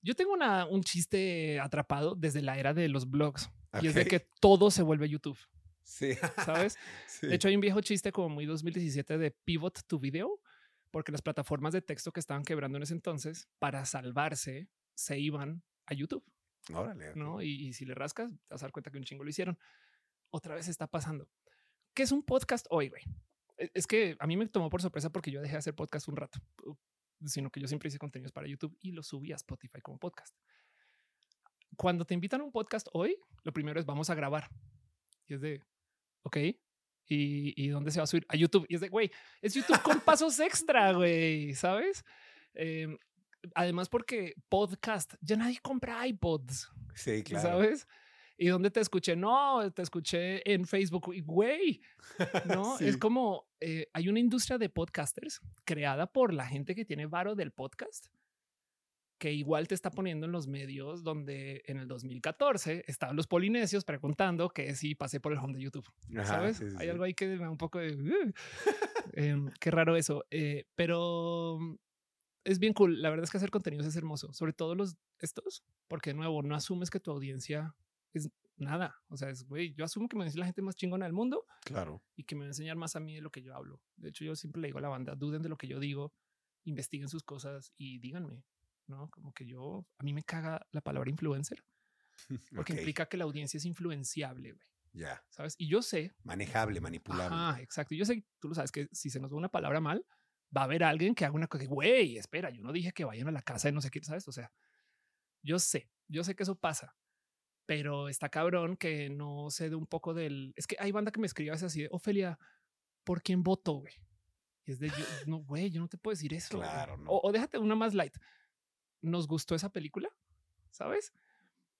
yo tengo una, un chiste atrapado desde la era de los blogs. Y es de que todo se vuelve YouTube, Sí. ¿sabes? Sí. De hecho, hay un viejo chiste como muy 2017 de pivot to video, porque las plataformas de texto que estaban quebrando en ese entonces, para salvarse, se iban a YouTube, Órale. ¿no? Y, y si le rascas, te vas a dar cuenta que un chingo lo hicieron. Otra vez está pasando. ¿Qué es un podcast hoy, güey? E- Es que a mí me tomó por sorpresa porque yo dejé de hacer podcast un rato, sino que yo siempre hice contenidos para YouTube y los subí a Spotify como podcast. Cuando te invitan a un podcast hoy, lo primero es vamos a grabar. Y es de, ok, ¿y, y dónde se va a subir? A YouTube. Y es de, güey, es YouTube con pasos extra, güey, ¿sabes? Em, además porque podcast, ya nadie compra iPods. Sí, claro. ¿sabes? ¿Y dónde te escuché? No, te escuché en Facebook. Güey, no es Sí. como eh, hay una industria de podcasters creada por la gente que tiene varo del podcast que igual te está poniendo en los medios donde en el 2014 estaban los polinesios preguntando que si pasé por el home de YouTube. Ajá, ¿Sabes? sí, sí, Hay algo ahí que me da un poco de... "Ugh". Em, qué raro eso. Eh, pero es bien cool. La verdad es que hacer contenidos es hermoso. Sobre todo los estos. Porque de nuevo, no asumes que tu audiencia es nada. O sea, es, güey, yo asumo que me decir la gente más chingona del mundo Claro. y que me va a enseñar más a mí de lo que yo hablo. De hecho, yo siempre le digo a la banda, duden de lo que yo digo, investiguen sus cosas y díganme, ¿no? Como que yo, a mí me caga la palabra influencer porque implica que la audiencia es influenciable, güey, Ya. ¿sabes? Y yo sé Manejable, manipulable. Ajá, exacto. Yo sé, tú lo sabes que si se nos va una palabra mal, va a haber alguien que haga una cosa, güey, espera, yo no dije que vayan a la casa de no sé qué, ¿sabes? O sea, yo sé, yo sé que eso pasa, pero está cabrón que no sé de un poco del... Es que hay banda que me escribe así de, Ofelia, ¿por quién voto, güey? Y es de, yo, no, güey, yo no te puedo decir eso. güey". Claro, no. O, o déjate una más light. ¿Nos gustó esa película? ¿Sabes?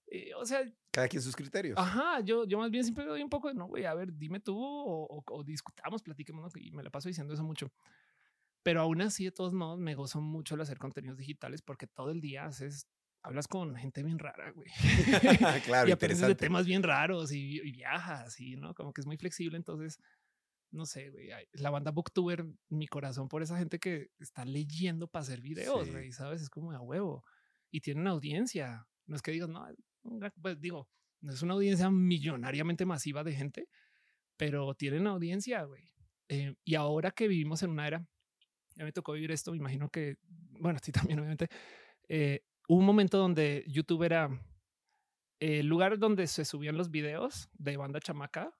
Eh, o sea, Cada quien sus criterios. Ajá, yo, yo más bien siempre doy un poco de no, güey, a ver, dime tú o, o- o discutamos, platiquemos, ¿no? y me la paso diciendo eso mucho. Pero aún así, de todos modos, me gozo mucho el hacer contenidos digitales porque todo el día haces, hablas con gente bien rara, güey. claro, y aprendes de temas bien raros y, y viajas y, ¿no? Como que es muy flexible, entonces, no sé, güey, la banda Booktuber, mi corazón por esa gente que está leyendo para hacer videos, Sí. güey, ¿sabes? Es como a huevo. Y tienen audiencia. No es que digas, no, pues digo, no es una audiencia millonariamente masiva de gente, pero tienen audiencia, güey. Eh, y ahora que vivimos en una era, ya me tocó vivir esto, me imagino que, bueno, a ti también, obviamente, eh, hubo un momento donde YouTube era el lugar donde se subían los videos de banda chamaca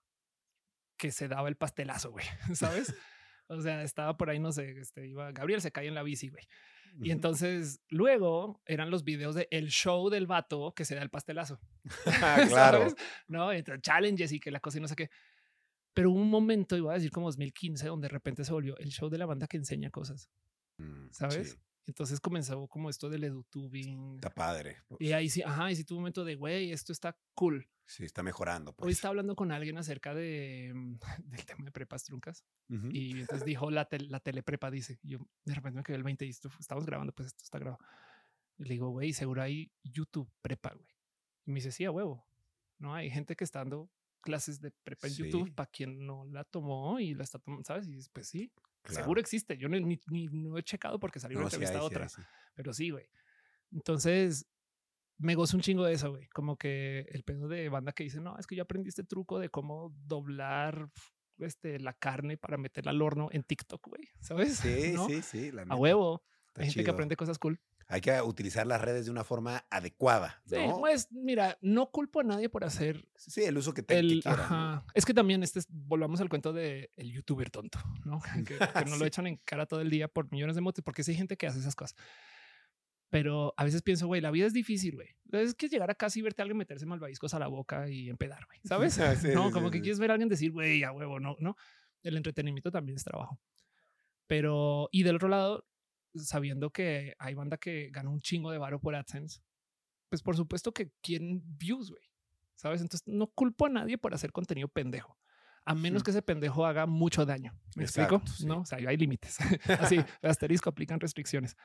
que se daba el pastelazo, güey, ¿sabes? O sea, estaba por ahí, no sé, este, iba, Gabriel se cae en la bici, güey. Y entonces luego eran los videos de el show del vato que se da el pastelazo. Ah, claro. ¿sabes? No, Entonces, challenges y que la cosa y no sé qué. Pero un momento, iba a decir como 2015, donde de repente se volvió el show de la banda que enseña cosas, Mm, ¿sabes? sí, Entonces comenzó como esto del edutubing. Está padre. Y ahí sí, ajá, y sí tuvo un momento de, güey, esto está cool. Sí, está mejorando. Hoy Pues. estaba hablando con alguien acerca de, mm, del tema de prepas truncas Ujú. y entonces dijo la, tel- la teleprepa, dice. Y yo de repente me quedé el 20 y esto, estamos grabando, pues esto está grabado. Y le digo, güey, seguro hay YouTube prepa, güey. Y me dice, sí, a huevo. No hay gente que está dando clases de prepa en Sí. YouTube para quien no la tomó y la está tomando, ¿sabes? Y dices, pues sí, Claro. seguro existe. Yo no, ni, ni- no he checado porque salió una No, sí entrevista hay, sí otra, hay, sí. pero sí, güey. Entonces me gozo un chingo de eso, güey. Como que el pedo de banda que dice, no, es que yo aprendí este truco de cómo doblar este, la carne para meterla al horno en TikTok, güey. ¿Sabes? Sí, ¿No? sí, sí. la A huevo. está Hay gente que aprende cosas cool. Hay que utilizar las redes de una forma adecuada. Sí, ¿no? pues mira, no culpo a nadie por hacer Sí, el uso que, te. Es que también este es- volvamos al cuento de el youtuber tonto, ¿no? Que, que no lo echan en cara todo el día por millones de motos, porque sí hay gente que hace esas cosas. Pero a veces pienso, güey, la vida es difícil, güey. Es que llegar a casa y verte a alguien meterse malvaviscos a la boca y empedar, güey. ¿Sabes? Sí, no, como que quieres ver a alguien decir, güey, a huevo, no, no. El entretenimiento también es trabajo. Pero, y del otro lado, sabiendo que hay banda que gana un chingo de varo por AdSense, pues por supuesto que quieren views, güey. ¿Sabes? Entonces no culpo a nadie por hacer contenido pendejo. A menos que ese pendejo haga mucho daño. ¿Me explico? Sí. No, o sea, hay límites. Así, asterisco, aplican restricciones.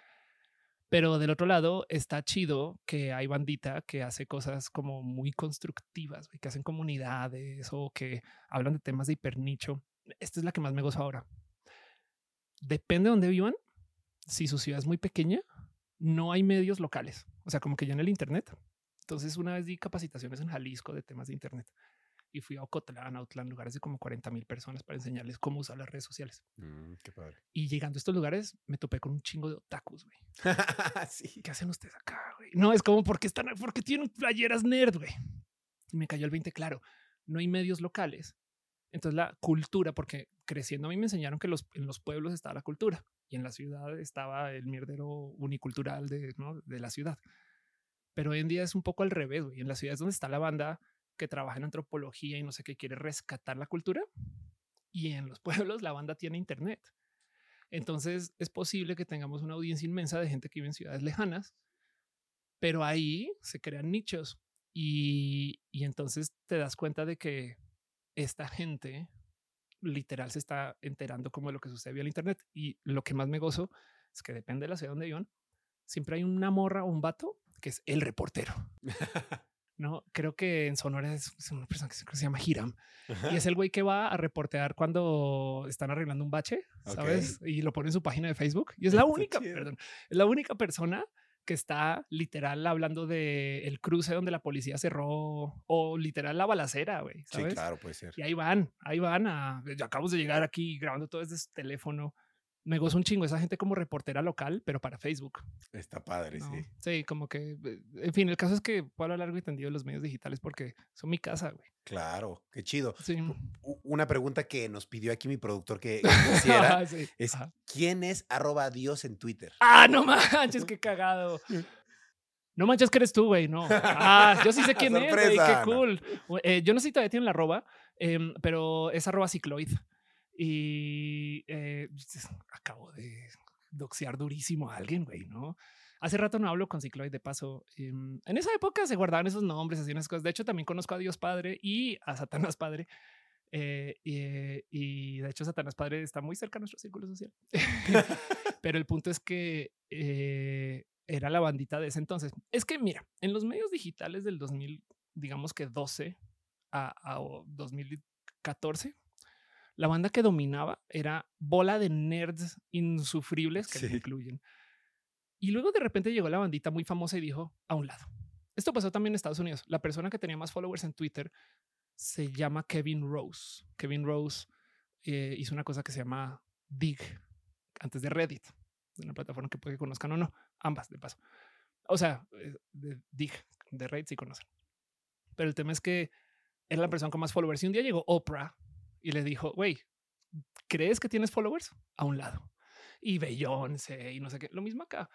Pero del otro lado está chido que hay bandita que hace cosas como muy constructivas, güey, que hacen comunidades o que hablan de temas de hipernicho. Esta es la que más me gozo ahora. Depende de dónde vivan. Si su ciudad es muy pequeña, no hay medios locales. O sea, como que ya en el Internet. Entonces, una vez di capacitaciones en Jalisco de temas de Internet y fui a Ocotlán, a Autlán, lugares de como 40 mil personas para enseñarles cómo usar las redes sociales. Mm, qué padre. Y llegando a estos lugares, me topé con un chingo de otakus, güey. sí. ¿Qué hacen ustedes acá, güey? No, es como porque están, porque tienen playeras nerd, güey. Y me cayó el 20, claro. No hay medios locales. Entonces la cultura, porque creciendo a mí me enseñaron que los, en los pueblos estaba la cultura y en la ciudad estaba el mierdero unicultural de, ¿no? de la ciudad. Pero hoy en día es un poco al revés, güey. En la ciudad es donde está la banda que trabaja en antropología y no sé qué quiere rescatar la cultura. Y en los pueblos la banda tiene internet. Entonces es posible que tengamos una audiencia inmensa de gente que vive en ciudades lejanas, pero ahí se crean nichos y, y entonces te das cuenta de que esta gente literal se está enterando como de lo que sucede vía el internet y lo que más me gozo es que depende de la ciudad donde vivan, siempre hay una morra o un vato que es el reportero. No, creo que en Sonora es, es una persona que se, llama Hiram y es el güey que va a reportear cuando están arreglando un bache, ¿sabes? Y lo pone en su página de Facebook. Y es la única, perdón, es la única persona que está literal hablando de el cruce donde la policía cerró o literal la balacera, güey, Sí, claro, puede ser. Y ahí van, ahí van a, acabamos de llegar aquí grabando todo desde su teléfono. Me gozo un chingo esa gente como reportera local, pero para Facebook. Está padre, ¿no? sí. Sí, como que, eh, en fin, el caso es que puedo hablar largo y tendido de los medios digitales porque son mi casa, güey. Claro, qué chido. Sí. Una pregunta que nos pidió aquí mi productor que, hiciera Sí, es ajá. ¿quién es arroba Dios en Twitter? Ah, no manches, qué cagado. No manches que eres tú, güey. No. Ah, yo sí sé quién es, güey. Qué cool. Eh, yo no sé si todavía tiene la arroba, em, pero es arroba cicloid. Y eh, acabo de doxear durísimo a alguien, güey, ¿no? Hace rato no hablo con Cicloid de paso. em, en esa época se guardaban esos nombres, hacían esas cosas. De hecho, también conozco a Dios Padre y a Satanás Padre. Eh, y, de hecho, Satanás Padre está muy cerca a nuestro círculo social. Pero el punto es que eh, era la bandita de ese entonces. Es que mira, en los medios digitales del 2000, digamos que 12 a, a o 2014, la banda que dominaba era bola de nerds insufribles que me incluyen. Y luego de repente llegó la bandita muy famosa y dijo a un lado. Esto pasó también en Estados Unidos. La persona que tenía más followers en Twitter se llama Kevin Rose. Kevin Rose eh, hizo una cosa que se llama Dig antes de Reddit, una plataforma que puede que conozcan o no, ambas de paso. O sea, eh, de Dig, de Reddit sí conocen. Pero el tema es que era la persona con más followers. Y un día llegó Oprah y le dijo, güey, ¿crees que tienes followers? A un lado. Y Beyoncé y no sé qué. Lo mismo acá.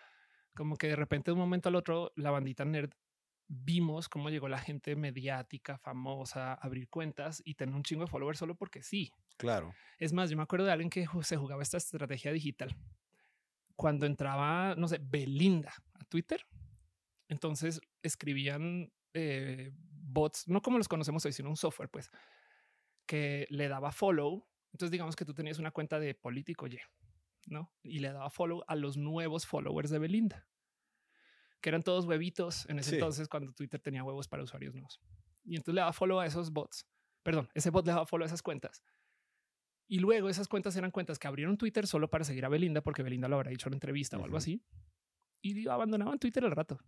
Como que de repente de un momento al otro, la bandita nerd vimos cómo llegó la gente mediática, famosa, a abrir cuentas y tener un chingo de followers solo porque sí. Claro. Es más, yo me acuerdo de alguien que se jugaba esta estrategia digital. Cuando entraba, no sé, Belinda a Twitter, entonces escribían eh, bots, no como los conocemos hoy, sino un software, pues, que le daba follow. Entonces, digamos que tú tenías una cuenta de político Y, ¿no? Y le daba follow a los nuevos followers de Belinda, que eran todos huevitos en ese Sí. entonces cuando Twitter tenía huevos para usuarios nuevos. Y entonces le daba follow a esos bots. Perdón, ese bot le daba follow a esas cuentas. Y luego esas cuentas eran cuentas que abrieron Twitter solo para seguir a Belinda, porque Belinda lo habrá dicho en una entrevista o algo así. Y abandonaban Twitter al rato.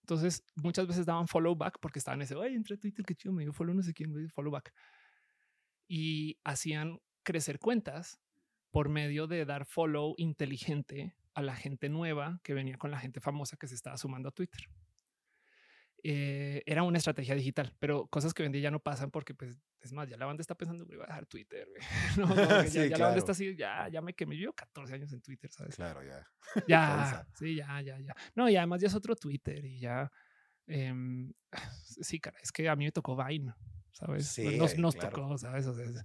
Entonces muchas veces daban follow back porque estaban ese, ay, entré a Twitter, qué chido, me dio follow no sé quién, me dio follow back. Y hacían crecer cuentas por medio de dar follow inteligente a la gente nueva que venía con la gente famosa que se estaba sumando a Twitter. Eh, era una estrategia digital, pero cosas que hoy en día ya no pasan porque, pues, es más, ya la banda está pensando, voy a dejar Twitter. güey". No, ya, Sí, ya la banda está así, ya, ya me quemé. Yo llevo 14 años en Twitter, ¿sabes? Claro, ya. Ya, sí, ya, ya, ya. No, y además ya es otro Twitter y ya. em, sí, cara, es que a mí me tocó Vine, ¿sabes? Sí, nos nos claro. tocó, ¿sabes? O sea, es-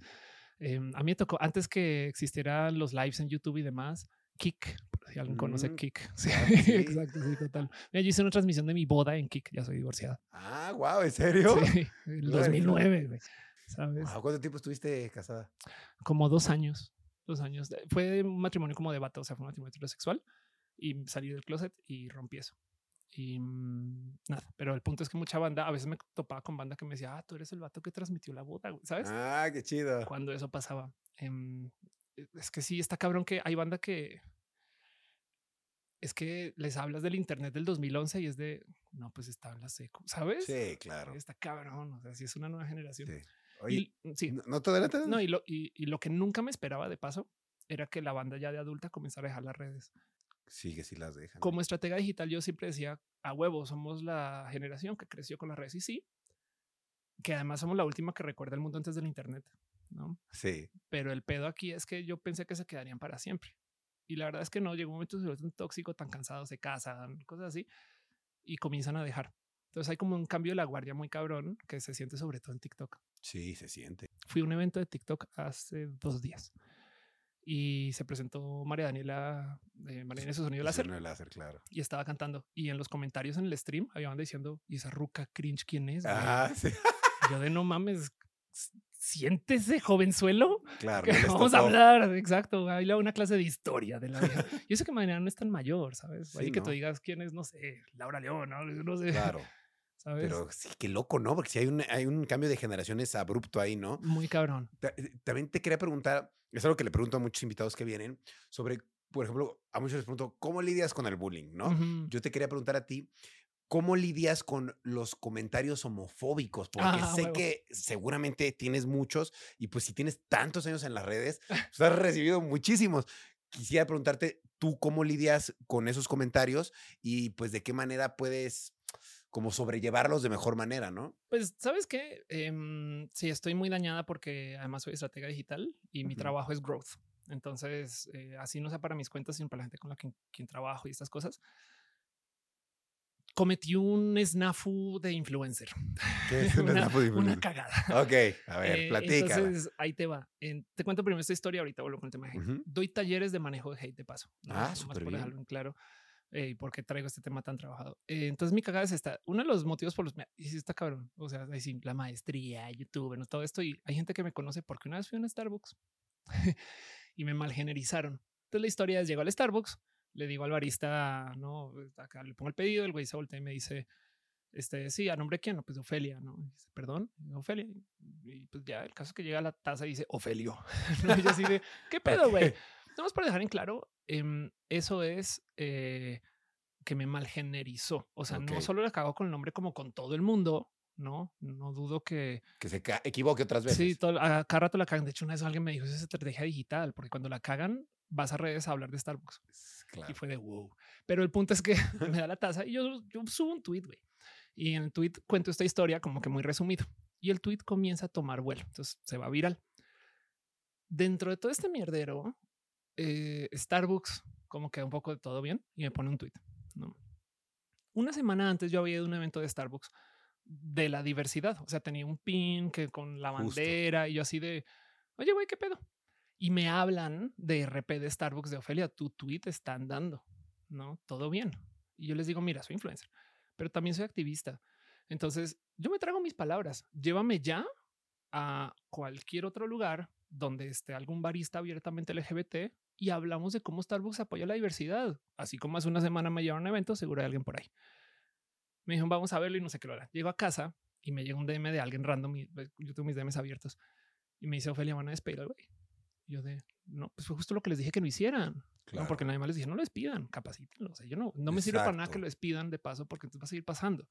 em, a mí me tocó, antes que existieran los lives en YouTube y demás, Kik, por si alguien conoce Mm, Kik. Sí, claro que sí. exacto, sí, total. Mira, yo hice una transmisión de mi boda en Kik, ya soy divorciada. Ah, wow, ¿en serio? Sí, Órale. 2009, güey, ¿sabes? Guau, ¿Cuánto tiempo estuviste casada? como dos años, dos años. Fue un matrimonio como de vato, o sea, fue un matrimonio heterosexual y salí del closet y rompí eso. Y mm, nada, pero el punto es que mucha banda, a veces me topaba con banda que me decía, ah, tú eres el vato que transmitió la boda, güey", ¿sabes? Ah, qué chido. Cuando eso pasaba. Em, es que sí, está cabrón que hay banda que es que les hablas del internet del 2011 y es de, no, pues está en la seco, ¿sabes? Sí, claro. Está cabrón, o sea, sí es una nueva generación. Sí. Oye, Y, sí, ¿no, ¿no te adelantas? no, y lo, y, y lo que nunca me esperaba de paso era que la banda ya de adulta comenzara a dejar las redes. Sí, que sí las dejan. Como estratega digital, yo siempre decía a huevo, somos la generación que creció con las redes y sí, que además somos la última que recuerda el mundo antes del Internet, ¿no? Sí. Pero el pedo aquí es que yo pensé que se quedarían para siempre. Y la verdad es que no, llegó un momento se vuelven tan tóxico, tan cansado, se casan, cosas así, y comienzan a dejar. Entonces hay como un cambio de la guardia muy cabrón que se siente sobre todo en TikTok. Sí, se siente. fui a un evento de TikTok hace dos días y se presentó María Daniela, eh, María Inés Sonido Láser, láser, claro. y estaba cantando. Y en los comentarios en el stream había banda diciendo, ¿y esa ruca cringe quién es? güey?" Ah, sí. Yo de no mames, siéntese, jovenzuelo. Claro. no vamos a hablar, exacto. Ahí le hago una clase de historia de la vida. Y eso que María no es tan mayor, ¿sabes? Sí, Ahí que ¿no? tú digas quién es, no sé, Laura León, no, no sé, Claro. ¿Sabes? Pero sí, qué loco, ¿no? Porque si hay un, hay un cambio de generaciones abrupto ahí, ¿no? Muy cabrón. Ta- eh, También te quería preguntar, es algo que le pregunto a muchos invitados que vienen, sobre, por ejemplo, a muchos les pregunto, ¿cómo lidias con el bullying, no? Yo te quería preguntar a ti, ¿cómo lidias con los comentarios homofóbicos? Porque Ah, sé huevo. que seguramente tienes muchos y pues si tienes tantos años en las redes, pues has recibido muchísimos. Quisiera preguntarte, ¿tú cómo lidias con esos comentarios y pues de qué manera puedes como sobrellevarlos de mejor manera, ¿no? Pues, ¿sabes qué? Em, sí, estoy muy dañada porque además soy estratega digital y mi trabajo es growth. Entonces, eh, así no sea para mis cuentas, sino para la gente con la que quien trabajo y estas cosas. Cometí un snafu de influencer. ¿Qué es un una, snafu de una influencer? cagada. Ok, a ver, Eh, platícala. Entonces, ahí te va. Te cuento primero esta historia, ahorita vuelvo con el tema de hate. Doy talleres de manejo de hate de paso. ¿no? Ah, súper bien. dejarlo en claro. Eh, y por qué traigo este tema tan trabajado. Eh, entonces, mi cagada es esta. Uno de los motivos por los que está cabrón. O sea, ahí sí, la maestría, YouTube, ¿no? todo esto. Y hay gente que me conoce porque una vez fui a un Starbucks y me malgenerizaron. Entonces, la historia es: llego al Starbucks, le digo al barista, no, acá le pongo el pedido, el güey se voltea y me dice, este, sí, a nombre de quién, no, pues Ofelia, ¿no? Y dice, Perdón, Ofelia. Y pues ya el caso es que llega a la taza y dice Ofelio. ¿no? Y yo así de, ¿qué pedo, güey? Estamos para dejar en claro, em, eso es eh, que me malgenerizó. O sea, no solo le cago con el nombre como con todo el mundo, ¿no? No dudo que Que se equivoque otras veces. Sí, todo, a cada rato la cagan. De hecho, una vez alguien me dijo, esa es estrategia digital, porque cuando la cagan, vas a redes a hablar de Starbucks. Claro. Y fue de wow. Pero el punto es que me da la taza y yo, yo subo un tweet, güey. Y en el tweet cuento esta historia como que muy resumido. Y el tweet comienza a tomar vuelo. Entonces se va viral. Dentro de todo este mierdero, eh, Starbucks como que un poco de todo bien y me pone un tweet. ¿no? Una semana antes yo había ido a un evento de Starbucks de la diversidad. O sea, tenía un pin que con la Justo. bandera y yo así de, oye, güey, ¿qué pedo? Y me hablan de RP de Starbucks de Ofelia, tu tweet está andando, ¿no? Todo bien. Y yo les digo, mira, soy influencer, pero también soy activista. Entonces yo me trago mis palabras. Llévame ya a cualquier otro lugar donde esté algún barista abiertamente LGBT y hablamos de cómo Starbucks apoya la diversidad. Así como hace una semana me llevaron a un evento, seguro hay alguien por ahí. Me dijeron, vamos a verlo y no sé qué lo hará. Llego a casa y me llega un DM de alguien random. Y pues, yo tengo mis DMs abiertos y me dice, Ofelia, van a despedir al güey. Yo de, no, pues fue justo lo que les dije que no hicieran. No, porque nadie más les dije, no lo despidan, capacítenlo. O sea, yo no, no me sirve para nada que lo despidan de paso porque entonces va a seguir pasando.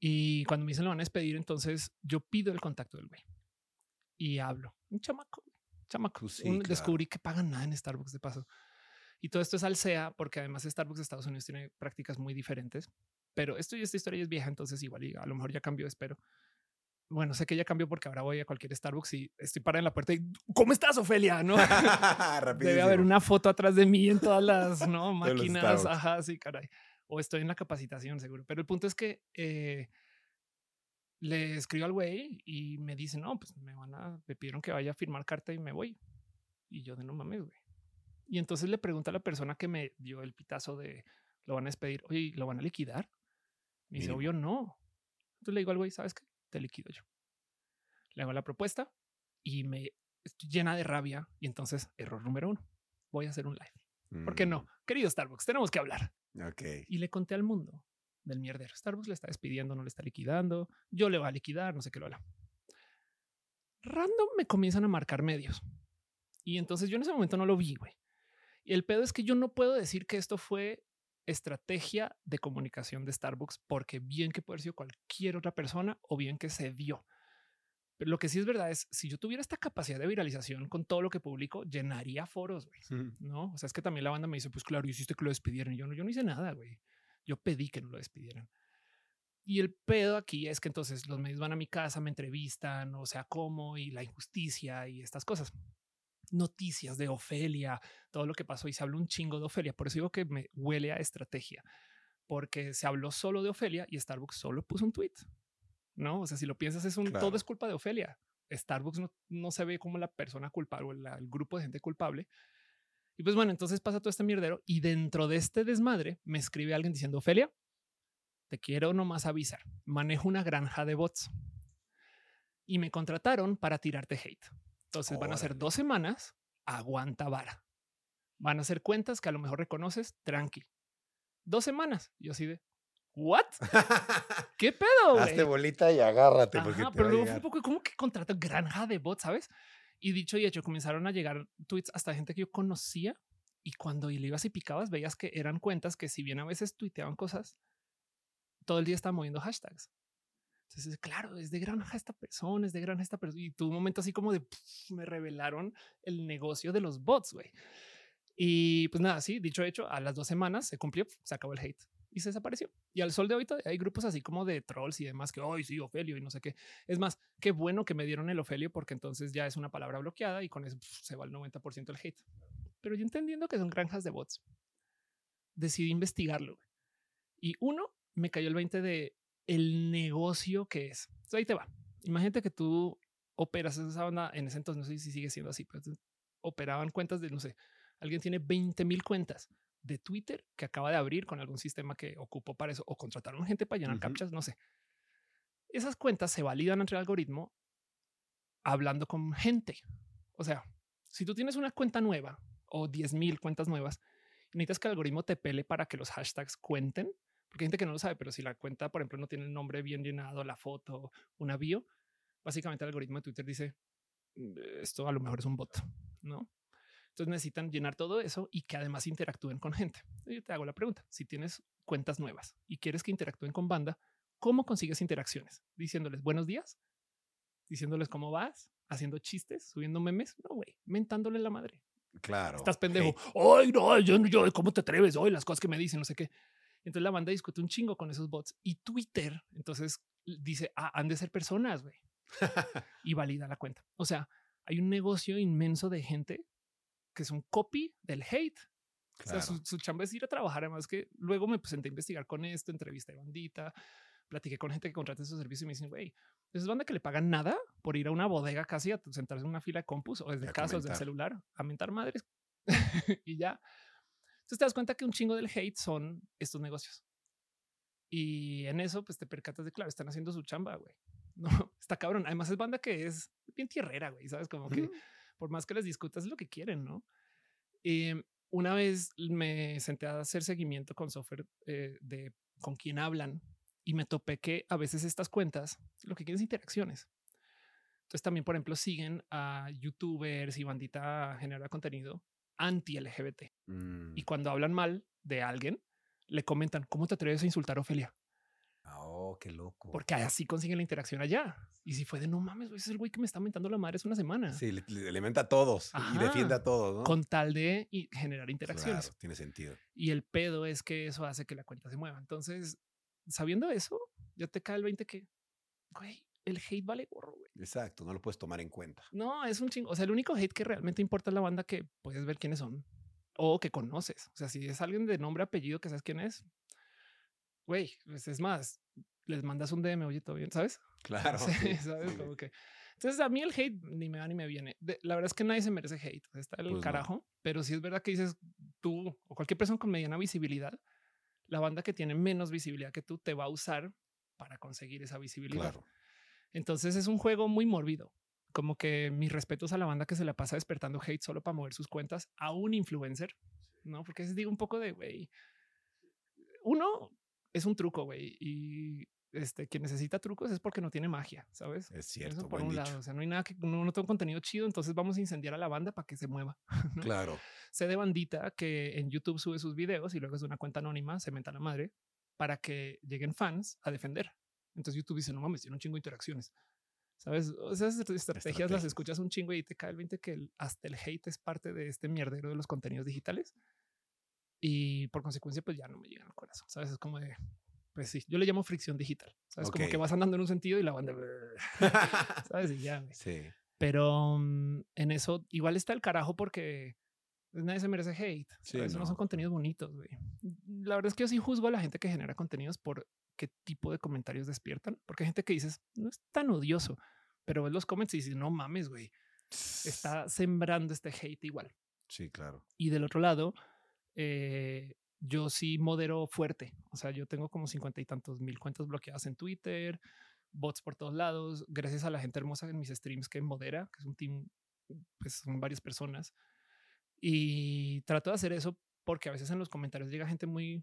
Y cuando me dicen lo van a despedir, entonces yo pido el contacto del güey y hablo. Un chamaco, chamaco. Pues Descubrí que pagan nada en Starbucks de paso. Y todo esto es al SEA porque además Starbucks de Estados Unidos tiene prácticas muy diferentes. Pero esto y esta historia es vieja, entonces igual y a lo mejor ya cambió, espero. Bueno, sé que ya cambió porque ahora voy a cualquier Starbucks y estoy parada en la puerta y ¿cómo estás, Ofelia? No debe haber una foto atrás de mí en todas las ¿no? máquinas. Ajá, sí, caray. O estoy en la capacitación, seguro. Pero el punto es que eh, le escribo al güey y me dice, no, pues me van a, me pidieron que vaya a firmar carta y me voy. Y yo de no mames, güey. Y entonces le pregunta a la persona que me dio el pitazo de lo van a despedir, oye, ¿lo van a liquidar? Me dice, obvio no. Entonces le digo al güey, ¿sabes qué? Te liquido yo. Le hago la propuesta y me estoy llena de rabia. Y entonces, error número uno, voy a hacer un live. ¿Por qué no? Mm. Querido Starbucks, tenemos que hablar. Y le conté al mundo del mierdero. Starbucks le está despidiendo, no le está liquidando. Yo le va a liquidar, no sé qué lo habla. Random me comienzan a marcar medios. Y entonces yo en ese momento no lo vi, güey. Y el pedo es que yo no puedo decir que esto fue estrategia de comunicación de Starbucks, porque bien que puede ser cualquier otra persona o bien que se dio. Pero lo que sí es verdad es, si yo tuviera esta capacidad de viralización con todo lo que publico, llenaría foros, güey. ¿no? O sea, es que también la banda me dice, pues claro, hiciste que lo despidieran. Y yo no, yo no hice nada, güey. Yo pedí que no lo despidieran. Y el pedo aquí es que entonces los medios van a mi casa, me entrevistan, o sea, cómo y la injusticia y estas cosas. Noticias de Ofelia, todo lo que pasó y se habló un chingo de Ofelia. Por eso digo que me huele a estrategia, porque se habló solo de Ofelia y Starbucks solo puso un tweet. No, o sea, si lo piensas, es un todo es culpa de Ofelia. Starbucks no, no se ve como la persona culpable o el grupo de gente culpable, y pues bueno, entonces pasa todo este mierdero y dentro de este desmadre me escribe alguien diciendo, Ofelia, te quiero nomás avisar, manejo una granja de bots y me contrataron para tirarte hate. Entonces van a ser dos semanas, aguanta vara. Van a ser cuentas que a lo mejor reconoces, tranqui. Dos semanas. Yo así de, ¿what? ¿Qué pedo? Hazte bolita y agárrate. pero luego fue un poco como que contrato granja de bots, ¿sabes? Y dicho y hecho, comenzaron a llegar tweets hasta gente que yo conocía. Y cuando le ibas y picabas, veías que eran cuentas que, si bien a veces tuiteaban cosas, todo el día estaban moviendo hashtags. Entonces, claro, es de granja esta persona, es de granja esta persona. Y tuvo un momento así como de me revelaron el negocio de los bots, güey. Y pues nada, sí, dicho hecho, a las dos semanas se cumplió, se acabó el hate y se desapareció. Y al sol de hoy hay grupos así como de trolls y demás que hoy sí, Ofelio y no sé qué. Es más, qué bueno que me dieron el Ofelio porque entonces ya es una palabra bloqueada y con eso se va el 90% del hate. Pero yo entendiendo que son granjas de bots, decidí investigarlo. Y uno, me cayó el 20 de el negocio que es. ahí te va. Imagínate que tú operas esa banda en ese entonces, no sé si sigue siendo así, pero operaban cuentas de, no sé, alguien tiene 20 mil cuentas de Twitter que acaba de abrir con algún sistema que ocupó para eso o contrataron gente para llenar captchas, no sé. Esas cuentas se validan entre el algoritmo hablando con gente. O sea, si tú tienes una cuenta nueva o 10 mil cuentas nuevas, necesitas que el algoritmo te pele para que los hashtags cuenten, porque hay gente que no lo sabe, pero si la cuenta, por ejemplo, no tiene el nombre bien llenado, la foto, una bio, básicamente el algoritmo de Twitter dice mm, esto a lo mejor es un bot, no? Entonces necesitan llenar todo eso y que además interactúen con gente. Yo te hago la pregunta, si tienes cuentas nuevas y quieres que interactúen con banda, ¿cómo consigues interacciones? Diciéndoles buenos días, diciéndoles cómo vas, haciendo chistes, subiendo memes, no, güey, mentándole la madre. Claro. Estás pendejo. Ay, no, yo, yo, ¿cómo te atreves? Hoy las cosas que me dicen, no sé qué. Entonces la banda discute un chingo con esos bots y Twitter, entonces dice, ah, han de ser personas, güey. y valida la cuenta. O sea, hay un negocio inmenso de gente que es un copy del hate. O sea, su, su, chamba es ir a trabajar. Además que luego me presenté a investigar con esto, entrevisté a bandita, platiqué con gente que contrata esos servicios y me dicen, güey, es banda que le pagan nada por ir a una bodega casi a sentarse en una fila de compus o desde casa o desde el celular a mentar madres y ya. Entonces te das cuenta que un chingo del hate son estos negocios. Y en eso, pues te percatas de, claro, están haciendo su chamba, güey. No, está cabrón. Además es banda que es bien tierrera, güey, ¿sabes? Como que. Por más que les discutas es lo que quieren, ¿no? Y una vez me senté a hacer seguimiento con software eh, de con quién hablan y me topé que a veces estas cuentas lo que quieren es interacciones. Entonces también, por ejemplo, siguen a youtubers y bandita genera contenido anti-LGBT. Mm. Y cuando hablan mal de alguien, le comentan, ¿cómo te atreves a insultar a Ofelia? Oh, qué loco. Porque así consiguen la interacción allá. Y si fue de no mames, ese es el güey que me está mentando la madre hace una semana. Sí, le, le alimenta a todos Ajá. y defiende a todos, ¿no? Con tal de generar interacciones. Claro, tiene sentido. Y el pedo es que eso hace que la cuenta se mueva. Entonces, sabiendo eso, ya te cae el 20 que, güey, el hate vale gorro, güey. Exacto, no lo puedes tomar en cuenta. No, es un chingo. O sea, el único hate que realmente importa es la banda que puedes ver quiénes son o que conoces. O sea, si es alguien de nombre, apellido, que sabes quién es, güey, pues es más, les mandas un DM, oye, todo bien, ¿sabes? Claro. Sí, ¿sabes? sí, Como que... Entonces a mí el hate ni me va ni me viene. De- la verdad es que nadie se merece hate. Está el Pues no. carajo, pero sí es verdad que dices tú o cualquier persona con mediana visibilidad, la banda que tiene menos visibilidad que tú te va a usar para conseguir esa visibilidad. Claro. Entonces es un juego muy mórbido. Como que mis respetos a la banda que se la pasa despertando hate solo para mover sus cuentas a un influencer, no? Porque es digo un poco de güey. Uno es un truco, güey, y este quien necesita trucos es porque no tiene magia, sabes? Es cierto. Eso por un dicho. lado. O sea, no hay nada que no, no tengo contenido chido. Entonces vamos a incendiar a la banda para que se mueva. ¿no? Claro. Sé de bandita que en YouTube sube sus videos y luego es una cuenta anónima, se menta la madre para que lleguen fans a defender. Entonces YouTube dice: No mames, tiene un chingo de interacciones. Sabes, O sea, esas estrategias, las escuchas un chingo y te cae el 20 que el- hasta el hate es parte de este mierdero de los contenidos digitales. Y por consecuencia, pues ya no me llegan al corazón. Sabes, es como de, pues sí, yo le llamo fricción digital. Sabes, como que vas andando en un sentido y la banda, sabes, y ya. sí. Pero mm, en eso igual está el carajo porque nadie se merece hate. Sí, ¿sabes? no. no. son contenidos bonitos. güey. La verdad es que yo sí juzgo a la gente que genera contenidos por qué tipo de comentarios despiertan, porque hay gente que dices no es tan odioso, pero ves los comments y dices no mames, güey, está sembrando este hate igual. Sí, claro. Y del otro lado, eh, yo sí modero fuerte. O sea, yo tengo como cincuenta y tantos mil cuentas bloqueadas en Twitter, bots por todos lados, gracias a la gente hermosa en mis streams que modera, que es un team, pues son varias personas. Y trato de hacer eso porque a veces en los comentarios llega gente muy...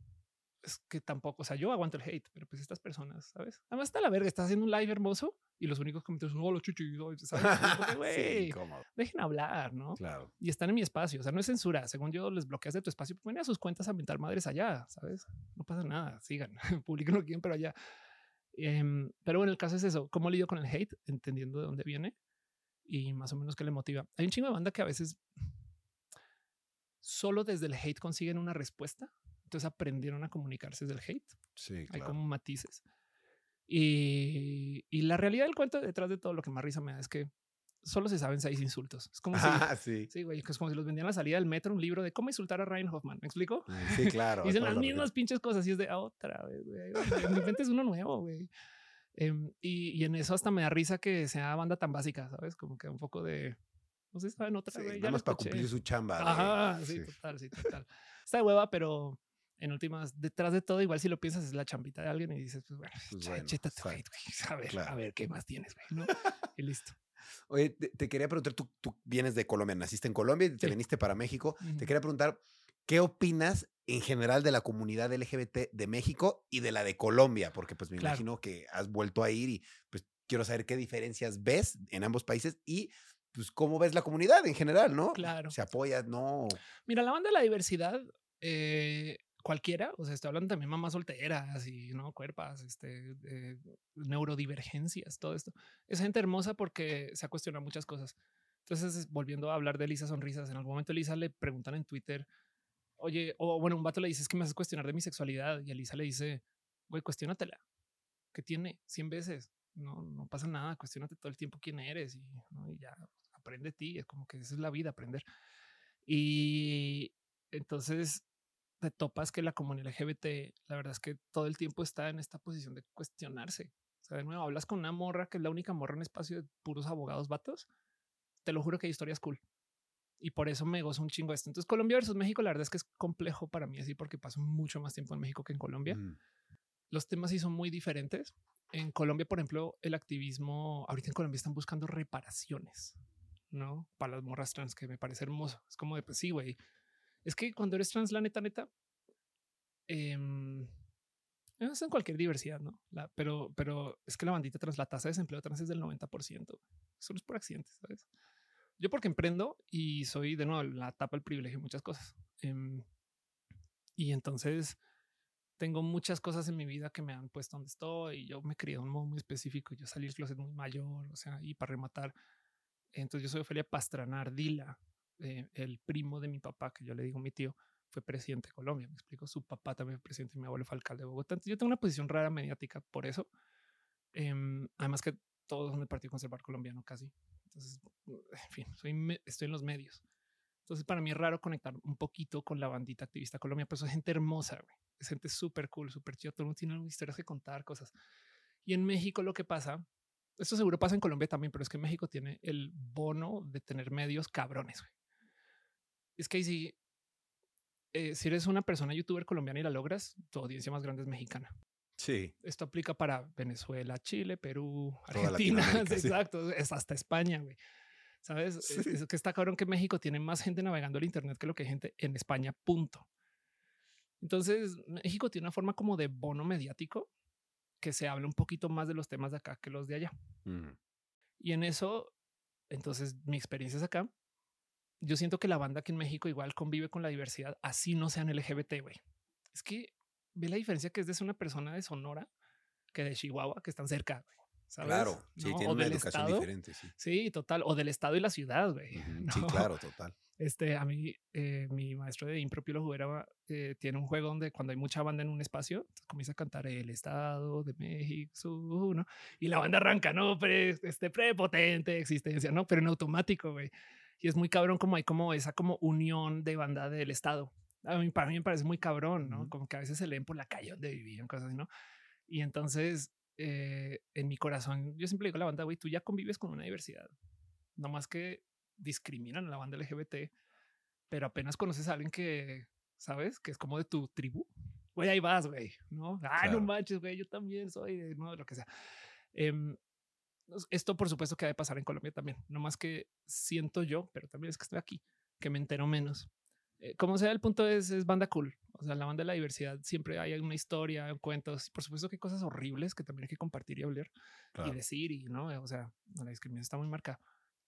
Es que tampoco, o sea, yo aguanto el hate, pero pues estas personas, ¿sabes? Además está la verga, estás haciendo un live hermoso y los únicos comentarios son, hola, sí, güey, incómodo. dejen hablar, ¿no? Claro. y están en mi espacio. O sea, no es censura. Según yo, les bloqueas de tu espacio. Ponen a sus cuentas a mentar madres allá, sabes? No pasa nada. Sigan, publiquen lo que quieran, pero allá. Em, pero bueno, el caso es eso. ¿Cómo lidio con el hate? Entendiendo de dónde viene y más o menos qué le motiva. Hay un chingo de banda que a veces solo desde el hate consiguen una respuesta. Entonces aprendieron a comunicarse desde el hate. Sí, Hay claro. como matices. Y, y la realidad del cuento detrás de todo lo que más risa me da es que solo se saben seis insultos. Es como si Ah, sí. Sí, güey, es como si los vendían a la salida del metro un libro de cómo insultar a Ryan Hoffman. ¿Me explico? Sí, claro. Dicen las lo mismas pinches cosas y es de ah, otra vez, güey. En mi mente es uno nuevo, güey. Em, y, y en eso hasta me da risa que sea banda tan básica, ¿sabes? Como que un poco de, no sé, saben otra, Sí, ya nada más para cumplir su chamba. Ajá, sí, total, sí, total. Está de hueva, pero en últimas, detrás de todo, igual si lo piensas, es la champita de alguien y dices, pues bueno, Pues bueno, chétate, güey. A ver, Claro. a ver, ¿qué más tienes, güey? ¿No? Y listo. Oye, te, te quería preguntar, tú, tú vienes de Colombia, naciste en Colombia y te Sí. viniste para México. Ujú. Te quería preguntar, ¿qué opinas en general de la comunidad LGBT de México y de la de Colombia? Porque pues me Claro. imagino que has vuelto a ir y pues quiero saber qué diferencias ves en ambos países y pues cómo ves la comunidad en general, ¿no? Claro. ¿Se apoya? ¿No? Mira, la banda de la diversidad, eh, cualquiera, o sea, estoy hablando también mamás solteras y no cuerpas, este, eh, neurodivergencias, todo esto. Es gente hermosa porque se ha cuestionado muchas cosas. Entonces, es- volviendo a hablar de Lisa Sonrisas, en algún momento Lisa le preguntan en Twitter, oye, o bueno, un vato le dice, es que me haces cuestionar de mi sexualidad y a Lisa le dice, güey, cuestionatela. ¿Qué tiene? 100 veces. No, no pasa nada. Cuestionate todo el tiempo quién eres y, ¿no? y ya aprende de ti. Es como que esa es la vida, aprender. Y entonces te topas que la comunidad LGBT, la verdad es que todo el tiempo está en esta posición de cuestionarse. O sea, de nuevo, hablas con una morra que es la única morra en espacio de puros abogados vatos. Te lo juro que hay historias cool. Y por eso me gozo un chingo esto. Entonces, Colombia versus México, la verdad es que es complejo para mí así porque paso mucho más tiempo en México que en Colombia. Mm, los temas sí son muy diferentes. En Colombia, por ejemplo, el activismo, ahorita en Colombia están buscando reparaciones, ¿no? Para las morras trans, que me parece hermoso. Es como de, pues sí, güey. Es que cuando eres trans, la neta, neta, em, es en cualquier diversidad, ¿no? Pero, pero es que la bandita trans, la tasa de desempleo trans es del 90%. Eso no es por accidente, ¿sabes? Yo porque emprendo y soy de nuevo la tapa el privilegio muchas cosas. Em, y entonces tengo muchas cosas en mi vida que me han puesto donde estoy y yo me crié de un modo muy específico. Yo salí del closet muy mayor, o sea, y para rematar. Entonces yo soy Ofelia Pastrana Ardila, eh, el primo de mi papá, que yo le digo mi tío, fue presidente de Colombia. Me explico. Su papá también fue presidente y mi abuelo fue alcalde de Bogotá. Entonces yo tengo una posición rara mediática por eso. Em, además que todos son del Partido Conservador Colombiano casi. Entonces, en fin, estoy en los medios. Entonces, para mí es raro conectar un poquito con la bandita activista Colombia, pero es gente hermosa, es gente súper cool, súper chido. Todo el mundo tiene historias que contar, cosas. Y en México lo que pasa, esto seguro pasa en Colombia también, pero es que México tiene el bono de tener medios cabrones. Es que sí, eh, si eres una persona youtuber colombiana y la logras, tu audiencia más grande es mexicana. Sí. Esto aplica para Venezuela, Chile, Perú, Argentina. Exacto. Es hasta España, güey. ¿Sabes? Es, que está cabrón que México tiene más gente navegando el Internet que lo que hay gente en España, punto. Entonces, México tiene una forma como de bono mediático que se habla un poquito más de los temas de acá que los de allá. Y en eso, entonces, mi experiencia es acá. Yo siento que la banda aquí en México igual convive con la diversidad, así no sean LGBT, güey. Es que ve la diferencia que es de una persona de Sonora que de Chihuahua, que están cerca. Güey. Claro, sí, tiene una educación diferente. Sí. sí. total. O del estado y la ciudad, güey. Sí, claro, total. Este, a mí, eh, mi maestro de impro Pilo Juguera eh, tiene un juego donde cuando hay mucha banda en un espacio, comienza a cantar el estado de México, ¿no? Y la banda arranca, ¿no? Pre, este prepotente existencia, ¿no? Pero en automático, güey. Y es muy cabrón como hay como esa como unión de banda del estado. A mí, para mí me parece muy cabrón, ¿no? Como que a veces se leen por la calle donde vivían, cosas así, ¿no? Y entonces eh, en mi corazón, yo siempre digo a la banda, güey, tú ya convives con una diversidad, no más que discriminan a la banda LGBT, pero apenas conoces a alguien que sabes que es como de tu tribu, güey, ahí vas, güey, no, ah, no manches, güey, yo también soy, no, lo que sea. Em, esto, por supuesto, que ha de pasar en Colombia también, no más que siento yo, pero también es que estoy aquí, que me entero menos. Eh, como sea, el punto es, es banda cool. O sea, la banda de la diversidad siempre hay una historia, cuentos. Por supuesto que hay cosas horribles que también hay que compartir y hablar y decir. Y no, o sea, la discriminación está muy marcada.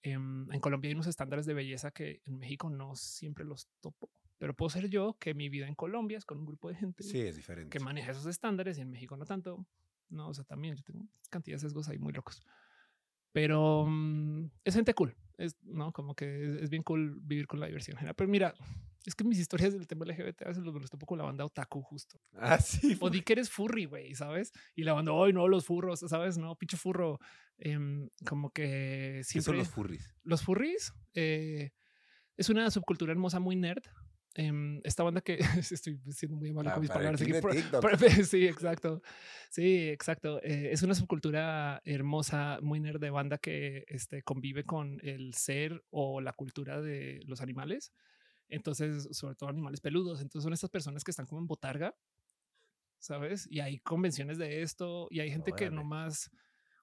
Em, en Colombia hay unos estándares de belleza que en México no siempre los topo, pero puedo ser yo que mi vida en Colombia es con un grupo de gente sí, es diferente. que maneja esos estándares y en México no tanto. No, o sea, también yo tengo cantidad de sesgos ahí muy locos, pero mm, es gente cool. Es no como que es, bien cool vivir con la diversión general. Pero mira, es que mis historias del tema LGBT a veces los, topo con la banda otaku justo. Ah, sí. O di que eres furry, güey, ¿sabes? Y la banda, hoy no, los furros, ¿sabes? No, pinche furro. Em, como que siempre... ¿Qué son los furries? Los furries eh, es una subcultura hermosa muy nerd. Em, esta banda que estoy siendo muy malo ah, con mis palabras. sí, exacto. Sí, exacto. Eh, es una subcultura hermosa, muy nerd de banda que este, convive con el ser o la cultura de los animales. Entonces, sobre todo animales peludos. Entonces son estas personas que están como en botarga, ¿sabes? Y hay convenciones de esto y hay gente que nomás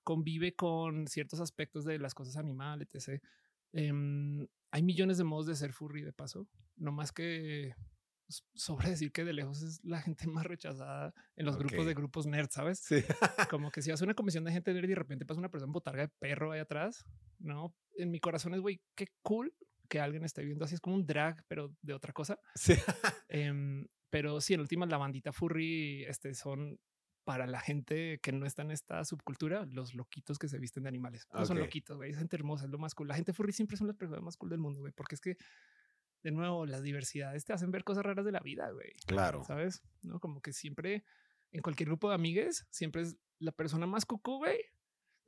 convive con ciertos aspectos de las cosas animales, etc. Em, hay millones de modos de ser furry de paso, no más que sobre decir que de lejos es la gente más rechazada en los grupos de grupos nerd, ¿sabes? Sí. Como que si hace una convención de gente nerd y de repente pasa una persona botarga de perro ahí atrás, no, en mi corazón es güey, qué cool que alguien esté viendo así. Es como un drag, pero de otra cosa. Sí. Em, pero sí, en última, la bandita furry este, son para la gente que no está en esta subcultura, los loquitos que se visten de animales. No son loquitos, güey. Es gente hermosa, es lo más cool. La gente furry siempre son las personas más cool del mundo, güey, porque es que de nuevo, las diversidades te hacen ver cosas raras de la vida, güey. Claro. ¿Sabes? No, como que siempre en cualquier grupo de amigues, siempre es la persona más cucú, güey,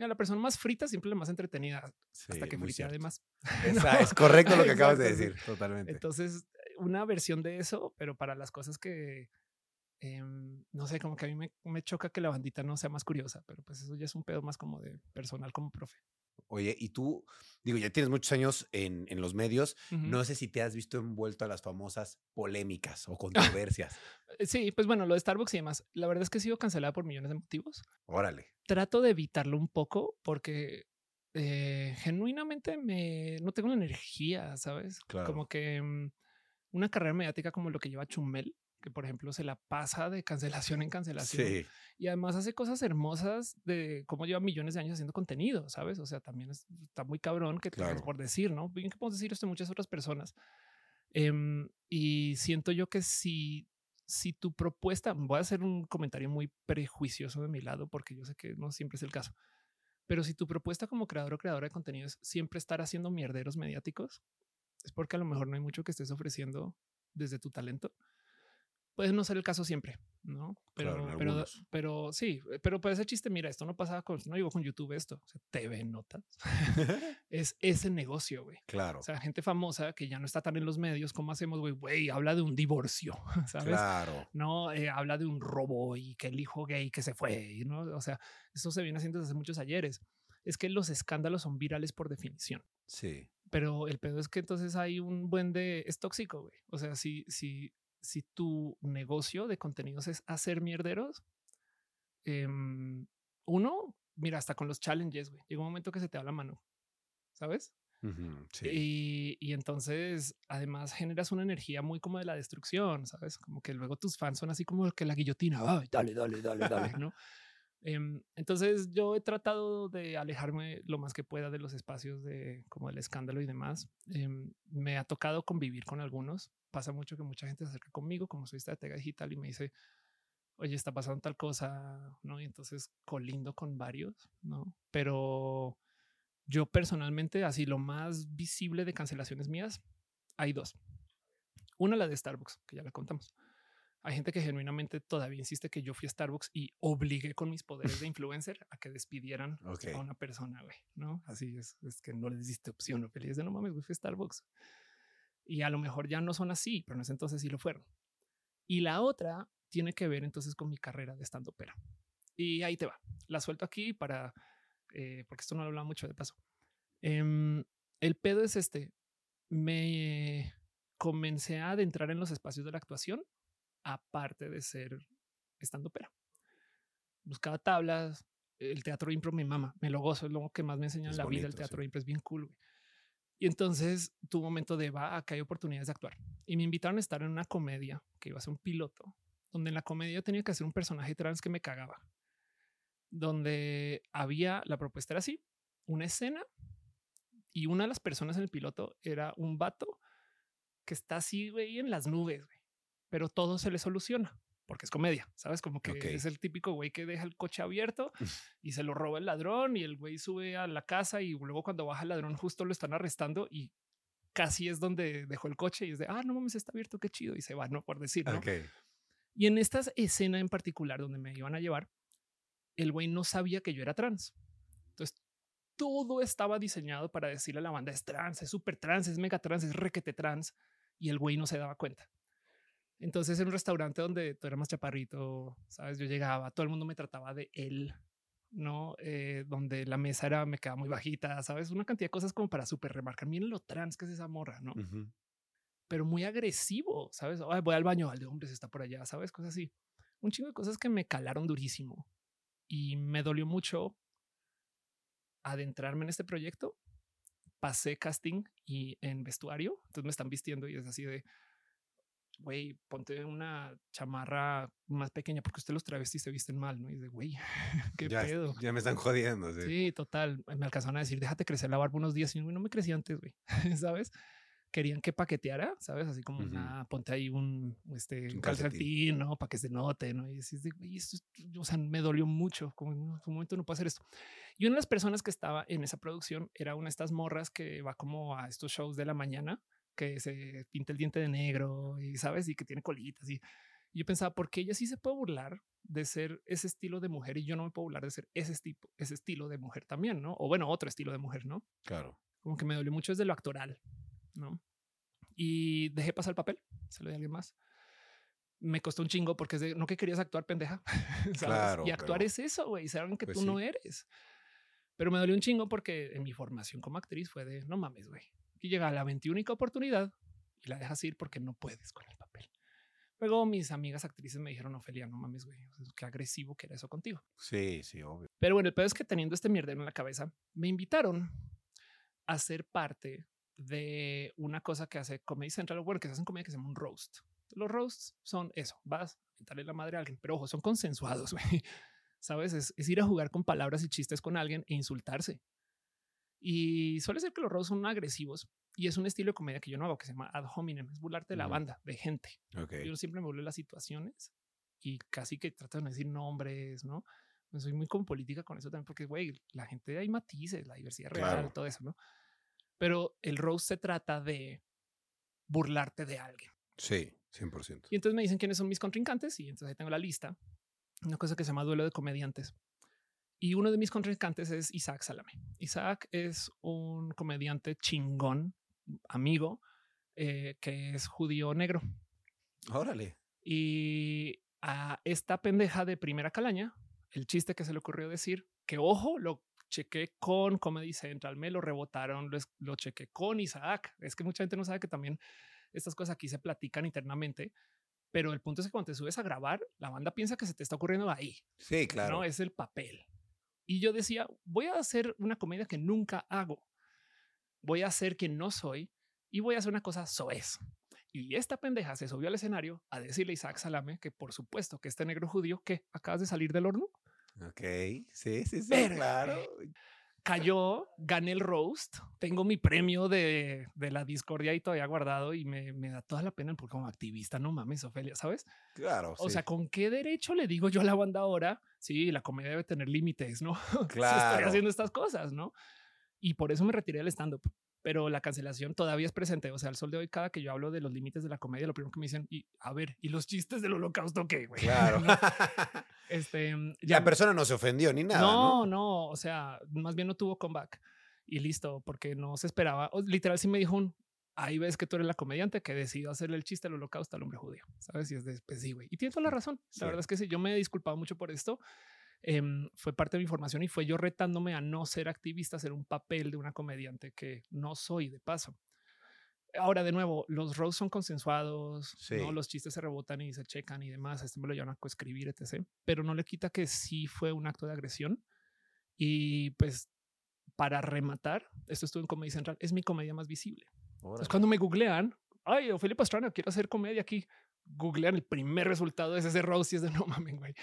la persona más frita siempre la más entretenida, hasta que frita además. Es correcto lo que acabas de decir, totalmente. Entonces, una versión de eso, pero para las cosas que, em, no sé, como que a mí me, me choca que la bandita no sea más curiosa, pero pues eso ya es un pedo más como de personal como profe. Oye, y tú, digo, ya tienes muchos años en, en los medios. No sé si te has visto envuelto a las famosas polémicas o controversias. Eh, Sí, pues bueno, lo de Starbucks y demás. La verdad es que he sido cancelada por millones de motivos. Órale. Trato de evitarlo un poco porque eh, genuinamente me no tengo la energía, sabes? Claro. Como que mm, una carrera mediática como lo que lleva Chumel, que por ejemplo se la pasa de cancelación en cancelación Sí, y además hace cosas hermosas de cómo lleva millones de años haciendo contenido, sabes? O sea, también es- está muy cabrón que Claro. por decir, no? Bien que podemos decir esto de muchas otras personas. Em, y siento yo que si, si tu propuesta, voy a hacer un comentario muy prejuicioso de mi lado, porque yo sé que no siempre es el caso, pero si tu propuesta como creador o creadora de contenido es siempre estar haciendo mierderos mediáticos, es porque a lo mejor no hay mucho que estés ofreciendo desde tu talento. Puede no ser el caso siempre, ¿no? Pero, Claro, pero, sí, pero para ese chiste, mira, esto no pasaba con, no digo con YouTube esto, o sea, TV notas, es ese negocio, güey. claro. O sea, gente famosa que ya no está tan en los medios, ¿cómo hacemos, güey? Güey, habla de un divorcio, ¿sabes? Claro. No, eh, habla de un robo y que el hijo gay que se fue, ¿no? O sea, eso se viene haciendo desde hace muchos ayeres. Es que los escándalos son virales por definición. Sí. Pero el pedo es que entonces hay un buen de... Es tóxico, güey. O sea, si, si, si tu negocio de contenidos es hacer mierderos, em, uno, mira, hasta con los challenges, güey. Llega un momento que se te da la mano, ¿sabes? Sí. Y, y entonces además generas una energía muy como de la destrucción, ¿sabes? Como que luego tus fans son así como que la guillotina, Ay, dale, dale, dale, dale, ¿no? Em, entonces yo he tratado de alejarme lo más que pueda de los espacios de como el escándalo y demás. Em, me ha tocado convivir con algunos. Pasa mucho que mucha gente se acerca conmigo como soy estratega digital y me dice, oye, está pasando tal cosa, ¿no? Y entonces colindo con varios, ¿no? Pero yo personalmente, así lo más visible de cancelaciones mías, hay dos. Una, la de Starbucks, que ya la contamos. Hay gente que genuinamente todavía insiste que yo fui a Starbucks y obligué con mis poderes de influencer a que despidieran Ok. a una persona, güey, ¿no? Así es, es que no les diste opción, ¿no? Feliz de no mames, güey, fui a Starbucks. Y a lo mejor ya no son así, pero en ese entonces sí lo fueron. Y la otra tiene que ver entonces con mi carrera de estando pera. Y ahí te va. La suelto aquí para, eh, porque esto no lo hablaba mucho de paso. Em, el pedo es este. Me comencé a adentrar en los espacios de la actuación, aparte de ser estando pera. Buscaba tablas. El teatro impro me mama, me lo gozo, es lo que más me enseña en la vida. El teatro sí. impro es bien cool. güey. Y entonces tu momento de va, acá hay oportunidades de actuar. Y me invitaron a estar en una comedia que iba a ser un piloto, donde en la comedia yo tenía que hacer un personaje trans que me cagaba. Donde había, la propuesta era así, una escena y una de las personas en el piloto era un vato que está así, en las nubes. Pero todo se le soluciona porque es comedia, ¿sabes? Como que es el típico güey que deja el coche abierto y se lo roba el ladrón y el güey sube a la casa y luego cuando baja el ladrón justo lo están arrestando y casi es donde dejó el coche y es de, ah, no mames, está abierto, qué chido y se va, ¿no? Por decir, ¿no? Ok. Y en esta escena en particular donde me iban a llevar, el güey no sabía que yo era trans. Entonces, todo estaba diseñado para decirle a la banda, es trans, es súper trans, es mega trans, es requete trans. Y el güey no se daba cuenta. Entonces, en un restaurante donde tú eras más chaparrito, sabes, yo llegaba, todo el mundo me trataba de él, no Eh, donde la mesa era, me quedaba muy bajita, sabes, una cantidad de cosas como para súper remarcar. Miren lo trans que es esa morra, no? Pero muy agresivo, ¿sabes? Ay, voy al baño, al de hombres está por allá, ¿sabes? Cosas así. Un chingo de cosas que me calaron durísimo y me dolió mucho adentrarme en este proyecto. Pasé casting y en vestuario, entonces me están vistiendo y es así de, güey, ponte una chamarra más pequeña porque usted los travestis se visten mal, ¿no? Y de, güey, qué ya, pedo. ya me están jodiendo. Sí. Sí, total. Me alcanzaron a decir, déjate crecer la barba unos días. Y yo, "Güey, no me crecí antes, güey. ¿Sabes? Querían que paqueteara, ¿sabes? Así como, una, ponte ahí un, este, Un un calcetín. calcetín, ¿no? Para que se note, ¿no? Y así es de, güey, esto es- o sea, me dolió mucho. Como en un momento no puedo hacer esto. Y una de las personas que estaba en esa producción era una de estas morras que va como a estos shows de la mañana, que se pinta el diente de negro y, ¿sabes? Y que tiene colitas. Y, y yo pensaba, ¿por qué ella sí se puede burlar de ser ese estilo de mujer y yo no me puedo burlar de ser ese, tipo, ese estilo de mujer también, ¿no? O bueno, otro estilo de mujer, ¿no? Claro. Como que me dolió mucho desde lo actoral, ¿no? Y dejé pasar el papel, se lo di a alguien más. me costó un chingo porque es de no que querías actuar pendeja. ¿sabes? Claro, y actuar pero- es eso, güey, ser alguien que Pues tú no eres. Pero me dolió un chingo porque en mi formación como actriz fue de no mames, güey. Y llega la 21 oportunidad y la dejas ir porque no puedes con el papel. Luego mis amigas actrices me dijeron, Ofelia, no mames, güey, qué agresivo que era eso contigo. Sí, sí, obvio. Pero bueno, el pedo es que teniendo este mierdero en la cabeza, me invitaron a ser parte de una cosa que hace Comedy Central, bueno, que se hace en comedia que se llama un roast. Los roasts son eso, vas a darle la madre a alguien, pero ojo, son consensuados, güey. ¿Sabes? Es, es ir a jugar con palabras y chistes con alguien e insultarse. Y suele ser que los roasts son agresivos y es un estilo de comedia que yo no hago, que se llama ad hominem, es burlarte de la banda, de gente. Yo siempre me burlo de las situaciones y casi que trato de no decir nombres, ¿no? Pues soy muy con política con eso también, porque, güey, la gente hay matices, la diversidad real, Claro. todo eso, ¿no? Pero el roast se trata de burlarte de alguien. Sí, 100%. Y entonces me dicen quiénes son mis contrincantes y entonces ahí tengo la lista. Una cosa que se llama duelo de comediantes. Y uno de mis contrincantes es Isaac Salame. Isaac es un comediante chingón, amigo, eh, que es judío negro. Órale. Y a esta pendeja de primera calaña, el chiste que se le ocurrió decir, que ojo, lo chequé con Comedy Central, me lo rebotaron, lo, lo chequé con Isaac. Es que mucha gente no sabe que también estas cosas aquí se platican internamente, pero el punto es que cuando te subes a grabar, la banda piensa que se te está ocurriendo ahí, Sí, claro. no es el papel. Y yo decía, voy a hacer una comedia que nunca hago. Voy a ser quien no soy y voy a hacer una cosa soez. Y esta pendeja se subió al escenario a decirle a Isaac Salame que por supuesto que este negro judío que acabas de salir del horno Ok. Sí, sí, sí. Verga, claro. Cayó, gané el roast, tengo mi premio de, de la discordia y todavía guardado y me, me da toda la pena porque como activista, no mames, Ofelia, ¿sabes? Claro. O sí. sea, ¿con qué derecho le digo yo a la banda ahora? Sí, la comedia debe tener límites, ¿no? Si estoy Claro. haciendo estas cosas, ¿no? Y por eso me retiré del stand-up. Pero la cancelación todavía es presente. O sea, al sol de hoy, cada que yo hablo de los límites de la comedia, lo primero que me dicen, y a ver, ¿y los chistes del holocausto qué, güey? Claro. ¿No? Este, La persona no se ofendió ni nada. no, No, no, o sea, más bien no tuvo comeback y listo, porque no se esperaba. O, literal, sí me dijo un ahí ves que tú eres la comediante que decidió hacerle el chiste al holocausto al hombre judío. Sabes? Y es de pues sí, güey. Y tienes toda la razón. Sí. La verdad es que sí, yo me he disculpado mucho por esto. Em, fue parte de mi formación y fue yo retándome a no ser activista, a hacer un papel de una comediante que no soy de paso. Ahora, de nuevo, los roles son consensuados, Sí. ¿no? los chistes se rebotan y se checan y demás. Este me lo llaman a coescribir, etc. Pero no le quita que sí fue un acto de agresión. Y pues, para rematar, esto estuvo en Comedy Central, es mi comedia más visible. Entonces, cuando me googlean, ay, Ophelia Pastrana, quiero hacer comedia aquí. Googlean el primer resultado es ese roast y es de no mames, güey.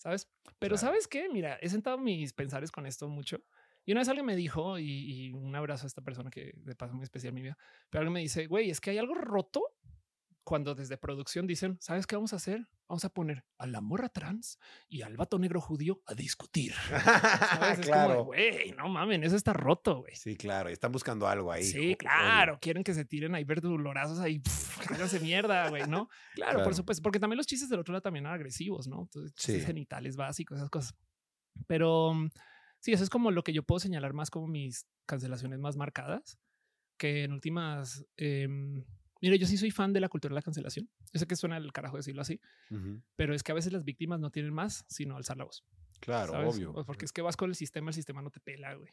¿Sabes? Pero Claro. ¿sabes qué? Mira, he sentado mis pensares con esto mucho. Y una vez alguien me dijo, y, y un abrazo a esta persona que de paso muy especial en mi vida, pero alguien me dice, güey, es que hay algo roto cuando desde producción dicen, ¿sabes qué vamos a hacer? Vamos a poner a la morra trans y al vato negro judío a discutir. ¿Sabes? Claro. güey, no mamen, eso está roto, güey. Sí, claro. Están buscando algo ahí. Sí, claro. Quieren que se tiren ahí verdulorazos ahí. háganse mierda, güey, ¿no? Claro, Claro. por supuesto. Porque también los chistes del otro lado también eran agresivos, ¿no? Entonces, chistes Sí. genitales básicos, esas cosas. Pero mm, sí, eso es como lo que yo puedo señalar más como mis cancelaciones más marcadas. Que en últimas... em, mire, yo sí soy fan de la cultura de la cancelación. Yo sé que suena el carajo decirlo así, pero es que a veces las víctimas no tienen más sino alzar la voz. Claro, ¿sabes? obvio. Pues Porque es que vas con el sistema, el sistema no te pela, güey.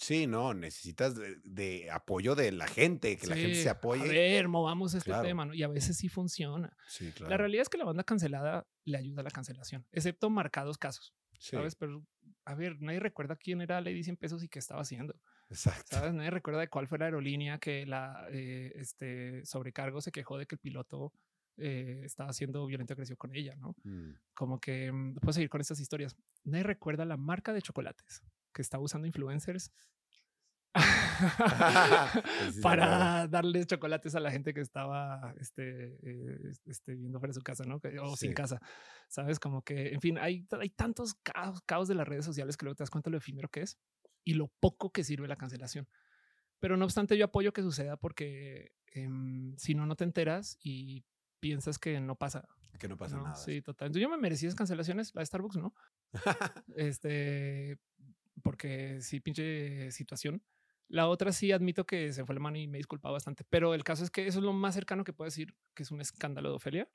Sí, no, necesitas de, de apoyo de la gente, que la gente se apoye. A ver, movamos este Claro. tema, ¿no? Y a veces sí funciona. Sí, claro. La realidad es que la banda cancelada le ayuda a la cancelación, excepto marcados casos, Sí, ¿sabes? Pero, a ver, nadie recuerda quién era Lady 100 pesos y qué estaba haciendo, exacto. ¿sabes? Nadie recuerda de cuál fue la aerolínea que la eh, este, sobrecargo se quejó de que el piloto eh, estaba siendo violento agresivo con ella, ¿no? Mm. Como que mm, puedo seguir con estas historias. Nadie recuerda la marca de chocolates que estaba usando influencers sí, para darles chocolates a la gente que estaba este, eh, este, viendo fuera de su casa, ¿no? O sin casa, ¿sabes? Como que, en fin, hay, hay tantos caos, caos de las redes sociales que luego te das cuenta lo efímero que es y lo poco que sirve la cancelación. Pero no obstante, yo apoyo que suceda porque em, si no, no te enteras y piensas que no pasa. Que no pasa ¿no? nada. Sí, total. Entonces yo me merecí esas cancelaciones, la de Starbucks, ¿no? este, porque sí, pinche situación. La otra sí admito que se fue la mano y me disculpa bastante, pero el caso es que eso es lo más cercano que puedo decir que es un escándalo de Ofelia.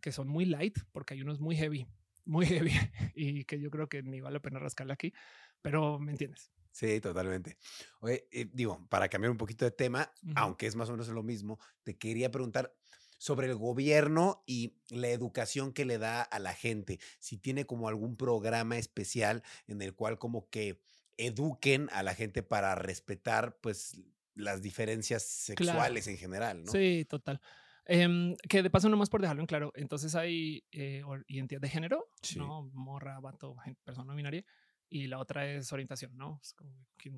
que son muy light, porque hay unos muy heavy, muy heavy y que yo creo que ni vale la pena rascarle aquí, pero me entiendes. Sí, totalmente. Oye, eh, digo, para cambiar un poquito de tema, Ujú. aunque es más o menos lo mismo, te quería preguntar sobre el gobierno y la educación que le da a la gente. Si tiene como algún programa especial en el cual como que eduquen a la gente para respetar pues las diferencias Claro. sexuales en general, ¿no? Sí, total. Em, que de paso, nomás por dejarlo en claro, entonces hay eh, identidad de género, Sí. ¿no? Morra, vato, persona no binaria, y la otra es orientación, ¿no? Es como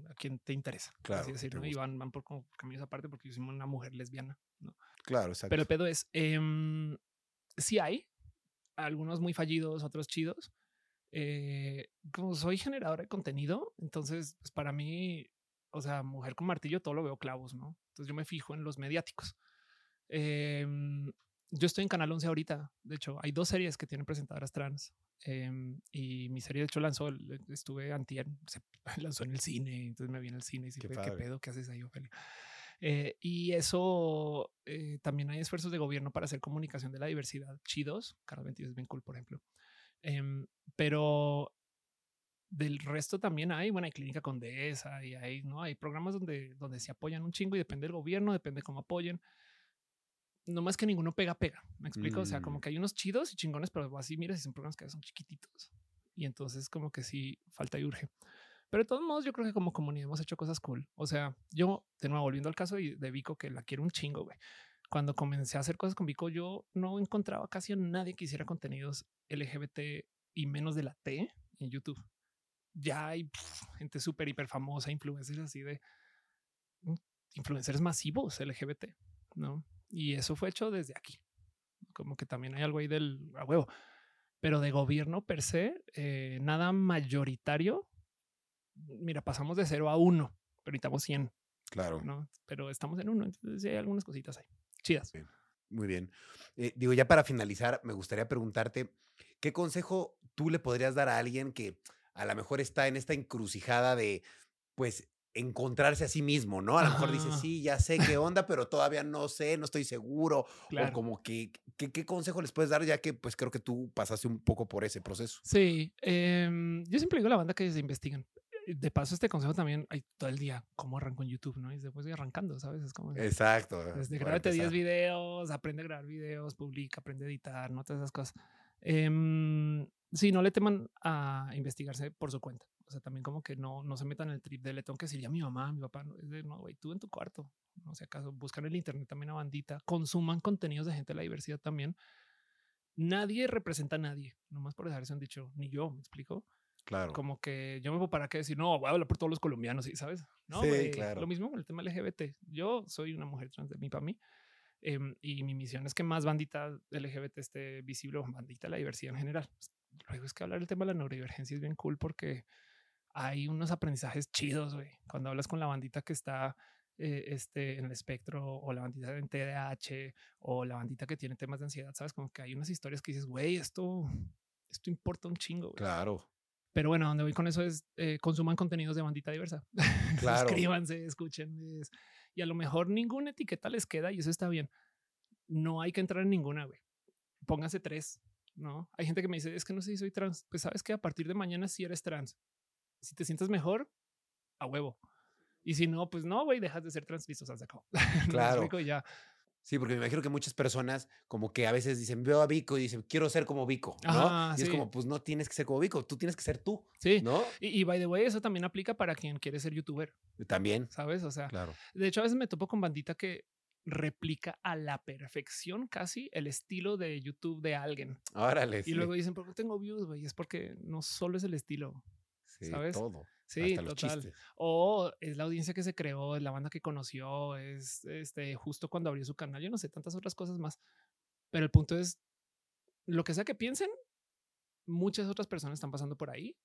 a quién te interesa, Claro, así que te decirlo. Y van, van por como caminos aparte porque yo soy una mujer lesbiana, ¿no? Claro, exacto. Pero el pedo es, em, sí hay algunos muy fallidos, otros chidos. Eh, como soy generador de contenido, entonces pues para mí, o sea, mujer con martillo, todo lo veo clavos, ¿no? Entonces yo me fijo en los mediáticos. Em, yo estoy en Canal 11 ahorita. De hecho, hay dos series que tienen presentadoras trans. em, y mi serie, de hecho, lanzó, estuve antier, se lanzó en el cine, entonces me vi en el cine y sí, Qué fue, ¿qué padre. pedo? ¿Qué haces ahí, Ofelia? Eh, y eso eh, también hay esfuerzos de gobierno para hacer comunicación de la diversidad chidos. Carlos 22 es bien cool, por ejemplo. Em, pero del resto también hay, bueno, hay Clínica Condesa y hay, ¿no? Hay programas donde, donde se apoyan un chingo y depende del gobierno, depende cómo apoyen. No más que ninguno pega, pega. Me explico. O sea, como Mm. que hay unos chidos y chingones, pero así miras y son programas que son chiquititos. Y entonces, como que sí falta y urge. Pero de todos modos, yo creo que como comunidad hemos hecho cosas cool. O sea, yo, de nuevo, volviendo al caso y- de Vico, que la quiero un chingo, güey. Cuando comencé a hacer cosas con Vico, yo no encontraba casi a nadie que hiciera contenidos LGBT y menos de la T en YouTube. Ya hay gente súper hiper famosa, influencers así de mm, influencers masivos LGBT, ¿no? Y eso fue hecho desde aquí. Como que también hay algo ahí del a huevo. Pero de gobierno per se, eh, nada mayoritario. Mira, pasamos de cero a uno, pero necesitamos 100, Claro. ¿no? Pero estamos en uno, entonces sí hay algunas cositas ahí. Chidas. Muy bien. Eh, digo, ya para finalizar, me gustaría preguntarte, ¿qué consejo tú le podrías dar a alguien que a lo mejor está en esta encrucijada de, pues, encontrarse a sí mismo, ¿no? A lo mejor dice, sí, ya sé qué onda, pero todavía no sé, no estoy seguro. Claro. O como que, ¿qué, qué consejo les puedes dar ya que, pues, creo que tú pasaste un poco por ese proceso? Sí, em, yo siempre digo a la banda que se investiguen. De paso, este consejo también hay todo el día, cómo arranco en YouTube, ¿no? Y después voy arrancando, ¿sabes? Es como... Exacto. Desde grábate 10 empezar. videos, aprende a grabar videos, publica, aprende a editar, no todas esas cosas. Em, sí, no le teman a investigarse por su cuenta. O sea, también como que no, no se metan en el trip de le tengo que decir a mi mamá, mi papá. No, es de no, güey, tú en tu cuarto. No sé acaso buscan en el internet también a bandita, consuman contenidos de gente de la diversidad también. Nadie representa a nadie, nomás por dejar eso han dicho, ni yo, me explico. Claro. Como que yo me puedo para qué decir, no, voy a hablar por todos los colombianos, ¿sí? ¿sabes? No, Sí, claro. Lo mismo con el tema LGBT. Yo soy una mujer trans de mí para mí. Em, y mi misión es que más bandita LGBT esté visible o bandita la diversidad en general. Luego es que hablar del tema de la neurodivergencia es bien cool porque hay unos aprendizajes chidos, güey. Cuando hablas con la bandita que está eh, este, en el espectro o la bandita en TDAH o la bandita que tiene temas de ansiedad, sabes, como que hay unas historias que dices, güey, esto, esto importa un chingo. güey". Claro. Pero bueno, donde voy con eso es eh, consuman contenidos de bandita diversa. Claro. Suscríbanse, escuchen. Y a lo mejor ninguna etiqueta les queda y eso está bien. No hay que entrar en ninguna, güey. Pónganse tres, ¿no? Hay gente que me dice, es que no sé si soy trans. Pues sabes que a partir de mañana sí eres trans. Si te sientes mejor, a huevo. Y si no, pues no, güey, dejas de ser trans, listo, se acabó. ¿Me Claro. ya. Sí, porque me imagino que muchas personas como que a veces dicen, veo a Vico y dicen, quiero ser como Vico, ¿no? Ajá, y es como, pues no tienes que ser como Vico, tú tienes que ser tú, Sí. ¿no? Y, y by the way, eso también aplica para quien quiere ser youtuber, También, ¿sabes? O sea, claro. De hecho, a veces me topo con bandita que replica a la perfección casi el estilo de YouTube de alguien. Órale. Y sí. luego dicen, ¿por qué tengo views? güey?". Es porque no solo es el estilo. Sí, ¿sabes? todo. Sí, hasta los total. chistes. O es la audiencia que se creó, es la banda que conoció, es este justo cuando abrió su canal. Yo no sé, tantas otras cosas más. Pero el punto es, lo que sea que piensen, muchas otras personas están pasando por ahí.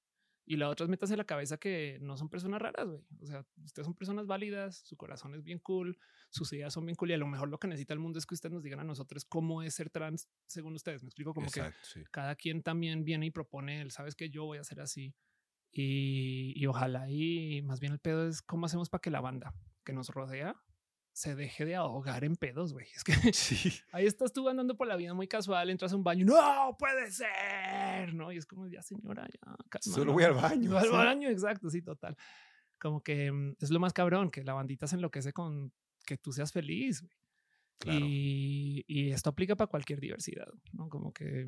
Y la otra es métase en la cabeza que no son personas raras, güey. O sea, ustedes son personas válidas, su corazón es bien cool, sus ideas son bien cool y a lo mejor lo que necesita el mundo es que ustedes nos digan a nosotros cómo es ser trans según ustedes. Me explico como que sí. cada quien también viene y propone, el sabes que yo voy a hacer así. Y, y ojalá y más bien el pedo es cómo hacemos para que la banda que nos rodea se deje de ahogar en pedos, güey. Es que Sí. ahí estás tú andando por la vida muy casual, entras a un baño, no puede ser, ¿no? Y es como, ya señora, ya, calma, Solo voy al baño. Voy al baño, exacto, sí, total. Como que mm, es lo más cabrón, que la bandita se enloquece con que tú seas feliz. güey. Claro. Y, y esto aplica para cualquier diversidad, ¿no? Como que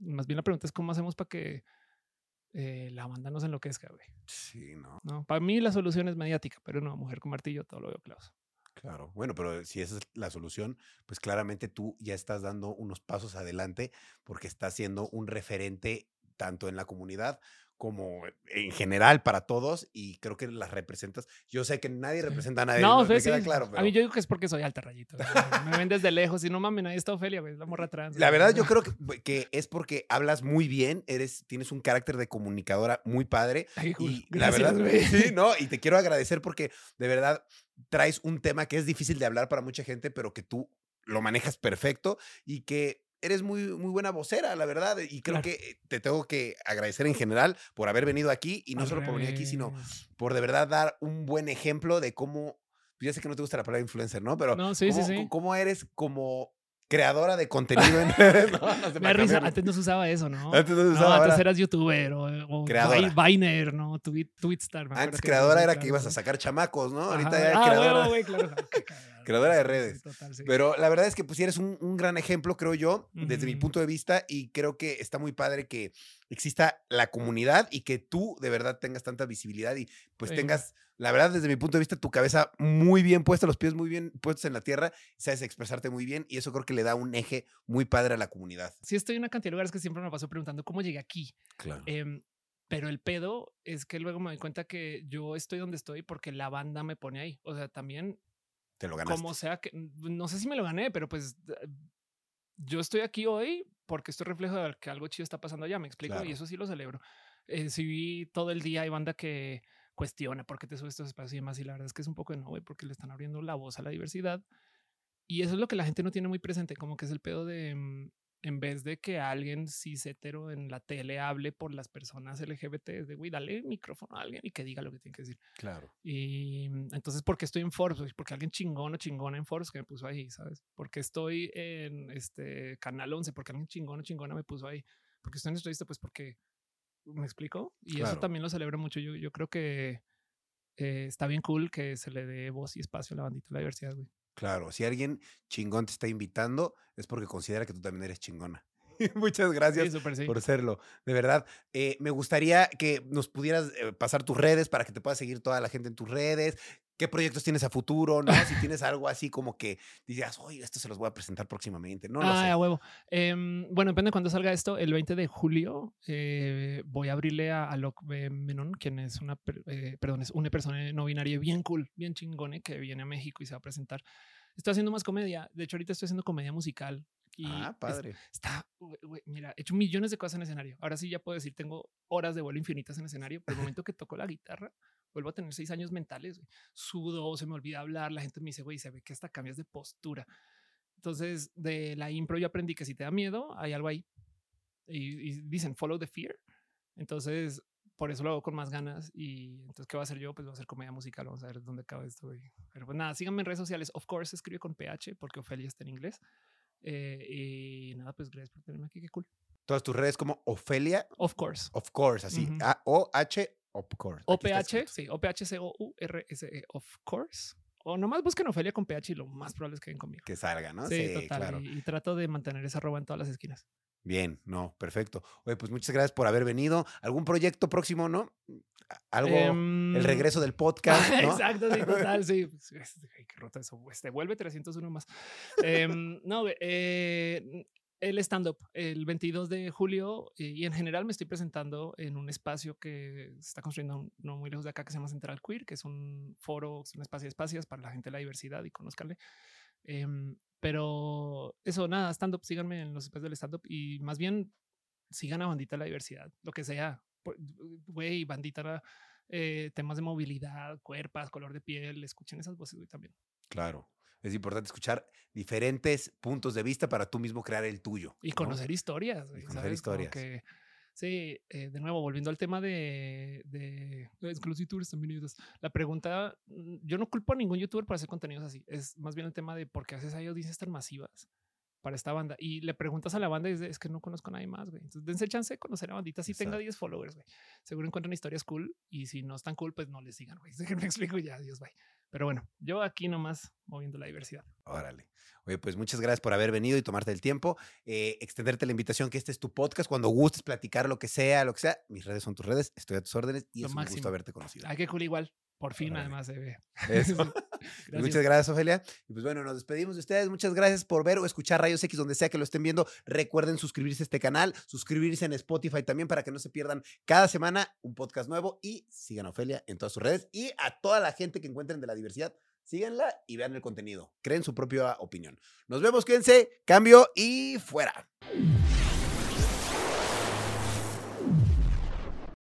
más bien la pregunta es cómo hacemos para que eh, la banda no se enloquezca, güey. Sí, no. ¿no? Para mí la solución es mediática, pero no, mujer con martillo, todo lo veo claro. Claro, bueno, pero si esa es la solución, pues claramente tú ya estás dando unos pasos adelante porque estás siendo un referente tanto en la comunidad como en general para todos y creo que las representas. Yo sé que nadie representa a nadie, No, me pues, queda claro, A pero mí yo digo que es porque soy alta rayito. Me ven desde lejos y no mames, ahí está Ofelia, güey, es la morra trans. la verdad yo creo que, que es porque hablas muy bien, eres tienes un carácter de comunicadora muy padre Ay, y la Gracias, verdad, güey. sí, no, y te quiero agradecer porque de verdad traes un tema que es difícil de hablar para mucha gente, pero que tú lo manejas perfecto y que eres muy, muy buena vocera, la verdad. Y creo Claro. que te tengo que agradecer en general por haber venido aquí y no solo por venir aquí, sino por de verdad dar un buen ejemplo de cómo, ya sé que no te gusta la palabra influencer, ¿no? Pero No, sí, sí, cómo, sí. cómo eres como creadora de contenido en redes. No, no Me risa, antes no se usaba eso, ¿no? Antes no se No, usaba, antes ahora- eras youtuber o, o Viner, ¿no? Twitstar. Antes creadora era que ibas a sacar chamacos, ¿no? Ahorita ya Ah, creadora. güey, claro. Creadora de redes. total, sí. Pero la verdad es que pues eres un, un gran ejemplo, creo yo, desde mi punto de vista, y creo que está muy padre que exista la comunidad y que tú de verdad tengas tanta visibilidad y pues tengas, la verdad, desde mi punto de vista, tu cabeza muy bien puesta, los pies muy bien puestos en la tierra, sabes expresarte muy bien y eso creo que le da un eje muy padre a la comunidad. Sí, estoy en una cantidad de lugares que siempre me paso preguntando cómo llegué aquí. Claro. Em, pero el pedo es que luego me doy cuenta que yo estoy donde estoy porque la banda me pone ahí. O sea, también Te lo ganaste. como sea que no sé si me lo gané, pero pues eh, yo estoy aquí hoy porque esto es reflejo de que algo chido está pasando allá. Me explico Claro. y eso sí lo celebro. Eh, vi todo el día hay banda que cuestiona por qué te subes estos espacios y demás. Y la verdad es que es un poco de no, güey, porque le están abriendo la voz a la diversidad. Y eso es lo que la gente no tiene muy presente, como que es el pedo de mm, en vez de que alguien cis hetero en la tele hable por las personas LGBT, es de güey, dale micrófono a alguien y que diga lo que tiene que decir. Claro. Y mm, entonces, ¿por qué estoy en Forbes? Porque alguien chingón o chingona en Forbes que me puso ahí, ¿sabes? Porque estoy en este Canal 11, porque alguien chingón o chingona me puso ahí. Porque estoy en esta lista, pues porque me explico. Y eso también lo celebro mucho. Yo, yo creo que eh, está bien cool que se le dé voz y espacio a la bandita de la diversidad, güey. Claro, si alguien chingón te está invitando, es porque considera que tú también eres chingona. Muchas gracias. Sí, súper sí. por serlo. De verdad, eh, me gustaría que nos pudieras eh, pasar tus redes para que te pueda seguir toda la gente en tus redes. ¿Qué proyectos tienes a futuro? ¿No? Si tienes algo así como que digas, oye, esto se los voy a presentar próximamente. No lo ah, sé. a huevo. Em, bueno, depende de cuándo salga esto. El 20 de julio eh, voy a abrirle a Alok. Menon, quien es una, eh, perdón, es una persona no binaria bien cool, bien chingone, que viene a México y se va a presentar. Estoy haciendo más comedia. De hecho, ahorita estoy haciendo comedia musical. Y ah, es- padre. está, güey, mira, he hecho millones de cosas en escenario. Ahora sí ya puedo decir, tengo horas de vuelo infinitas en escenario. Pero el momento que toco la guitarra, vuelvo a tener seis años mentales. güey. Sudo, se me olvida hablar. La gente me dice, güey, se ve que hasta cambias de postura. Entonces, de la impro yo aprendí que si te da miedo, hay algo ahí. Y, y dicen, follow the fear. Entonces, por eso lo hago con más ganas. Y entonces, ¿qué va a hacer yo? Pues voy a hacer comedia musical. Vamos a ver dónde acaba esto. güey. Pero pues nada, síganme en redes sociales. Of course, se escribe con PH porque Ofelia está en inglés. Eh, y nada, pues gracias por tenerme aquí. Qué cool. Todas tus redes como Ofelia, Of course. of course, así. Ujú. A-O-H, of course. Está OPH, escrito. sí, OPH-C-O-U-R-S-E, E, of course. O nomás busquen Ofelia con PH y lo más probable es que den conmigo. Que salga, ¿no? sí, total. claro. Y, y trato de mantener esa roba en todas las esquinas. Bien, no, perfecto. Oye, pues muchas gracias por haber venido. ¿Algún proyecto próximo, no? Algo, el Em, regreso del podcast, ¿no? Exacto, sí, total, sí. Pues, ay, qué roto eso. Este, vuelve 301 más. Em, no, eh, el stand-up, el 22 de julio, eh, y en general me estoy presentando en un espacio que se está construyendo no muy lejos de acá, que se llama Central Queer, que es un foro, es un espacio de espacios para la gente de la diversidad y conozcanle. Em, pero eso, nada, stand-up, síganme en los espacios del stand-up y más bien sigan a Bandita la Diversidad, lo que sea. Güey, Bandita, eh, temas de movilidad, cuerpas, color de piel, escuchen esas voces güey, también. Claro. Es importante escuchar diferentes puntos de vista para tú mismo crear el tuyo. Y ¿no? conocer historias. güey, conocer ¿sabes? Como historias. que, sí, eh, de nuevo, volviendo al tema de, de los youtubers bienvenidos. La pregunta, mm, yo no culpo a ningún youtuber por hacer contenidos así. Es más bien el tema de por qué haces ahí audiencias tan masivas para esta banda. Y le preguntas a la banda y dices, es que no conozco a nadie más, güey. Entonces dense chance de conocer a bandita si tenga Exacto. 10 followers, güey. Seguro encuentran historias cool y si no están cool, pues no les sigan, güey. Me explico ya, Dios, bye. Pero bueno, yo aquí nomás moviendo la diversidad. Órale. Oye, pues muchas gracias por haber venido y tomarte el tiempo. Eh, extenderte la invitación que este es tu podcast. Cuando gustes platicar lo que sea, lo que sea, mis redes son tus redes. Estoy a tus órdenes y Lo es un máximo. gusto haberte conocido. Ay, qué cool igual. Por fin, además se ve. Eso. Muchas gracias, Ofelia. Y pues bueno, nos despedimos de ustedes. Muchas gracias por ver o escuchar Rayos X donde sea que lo estén viendo. Recuerden suscribirse a este canal, suscribirse en Spotify también para que no se pierdan cada semana un podcast nuevo y sigan a Ofelia en todas sus redes y a toda la gente que encuentren de la diversidad. Síganla y vean el contenido. Creen su propia opinión. Nos vemos, cuídense, cambio y fuera.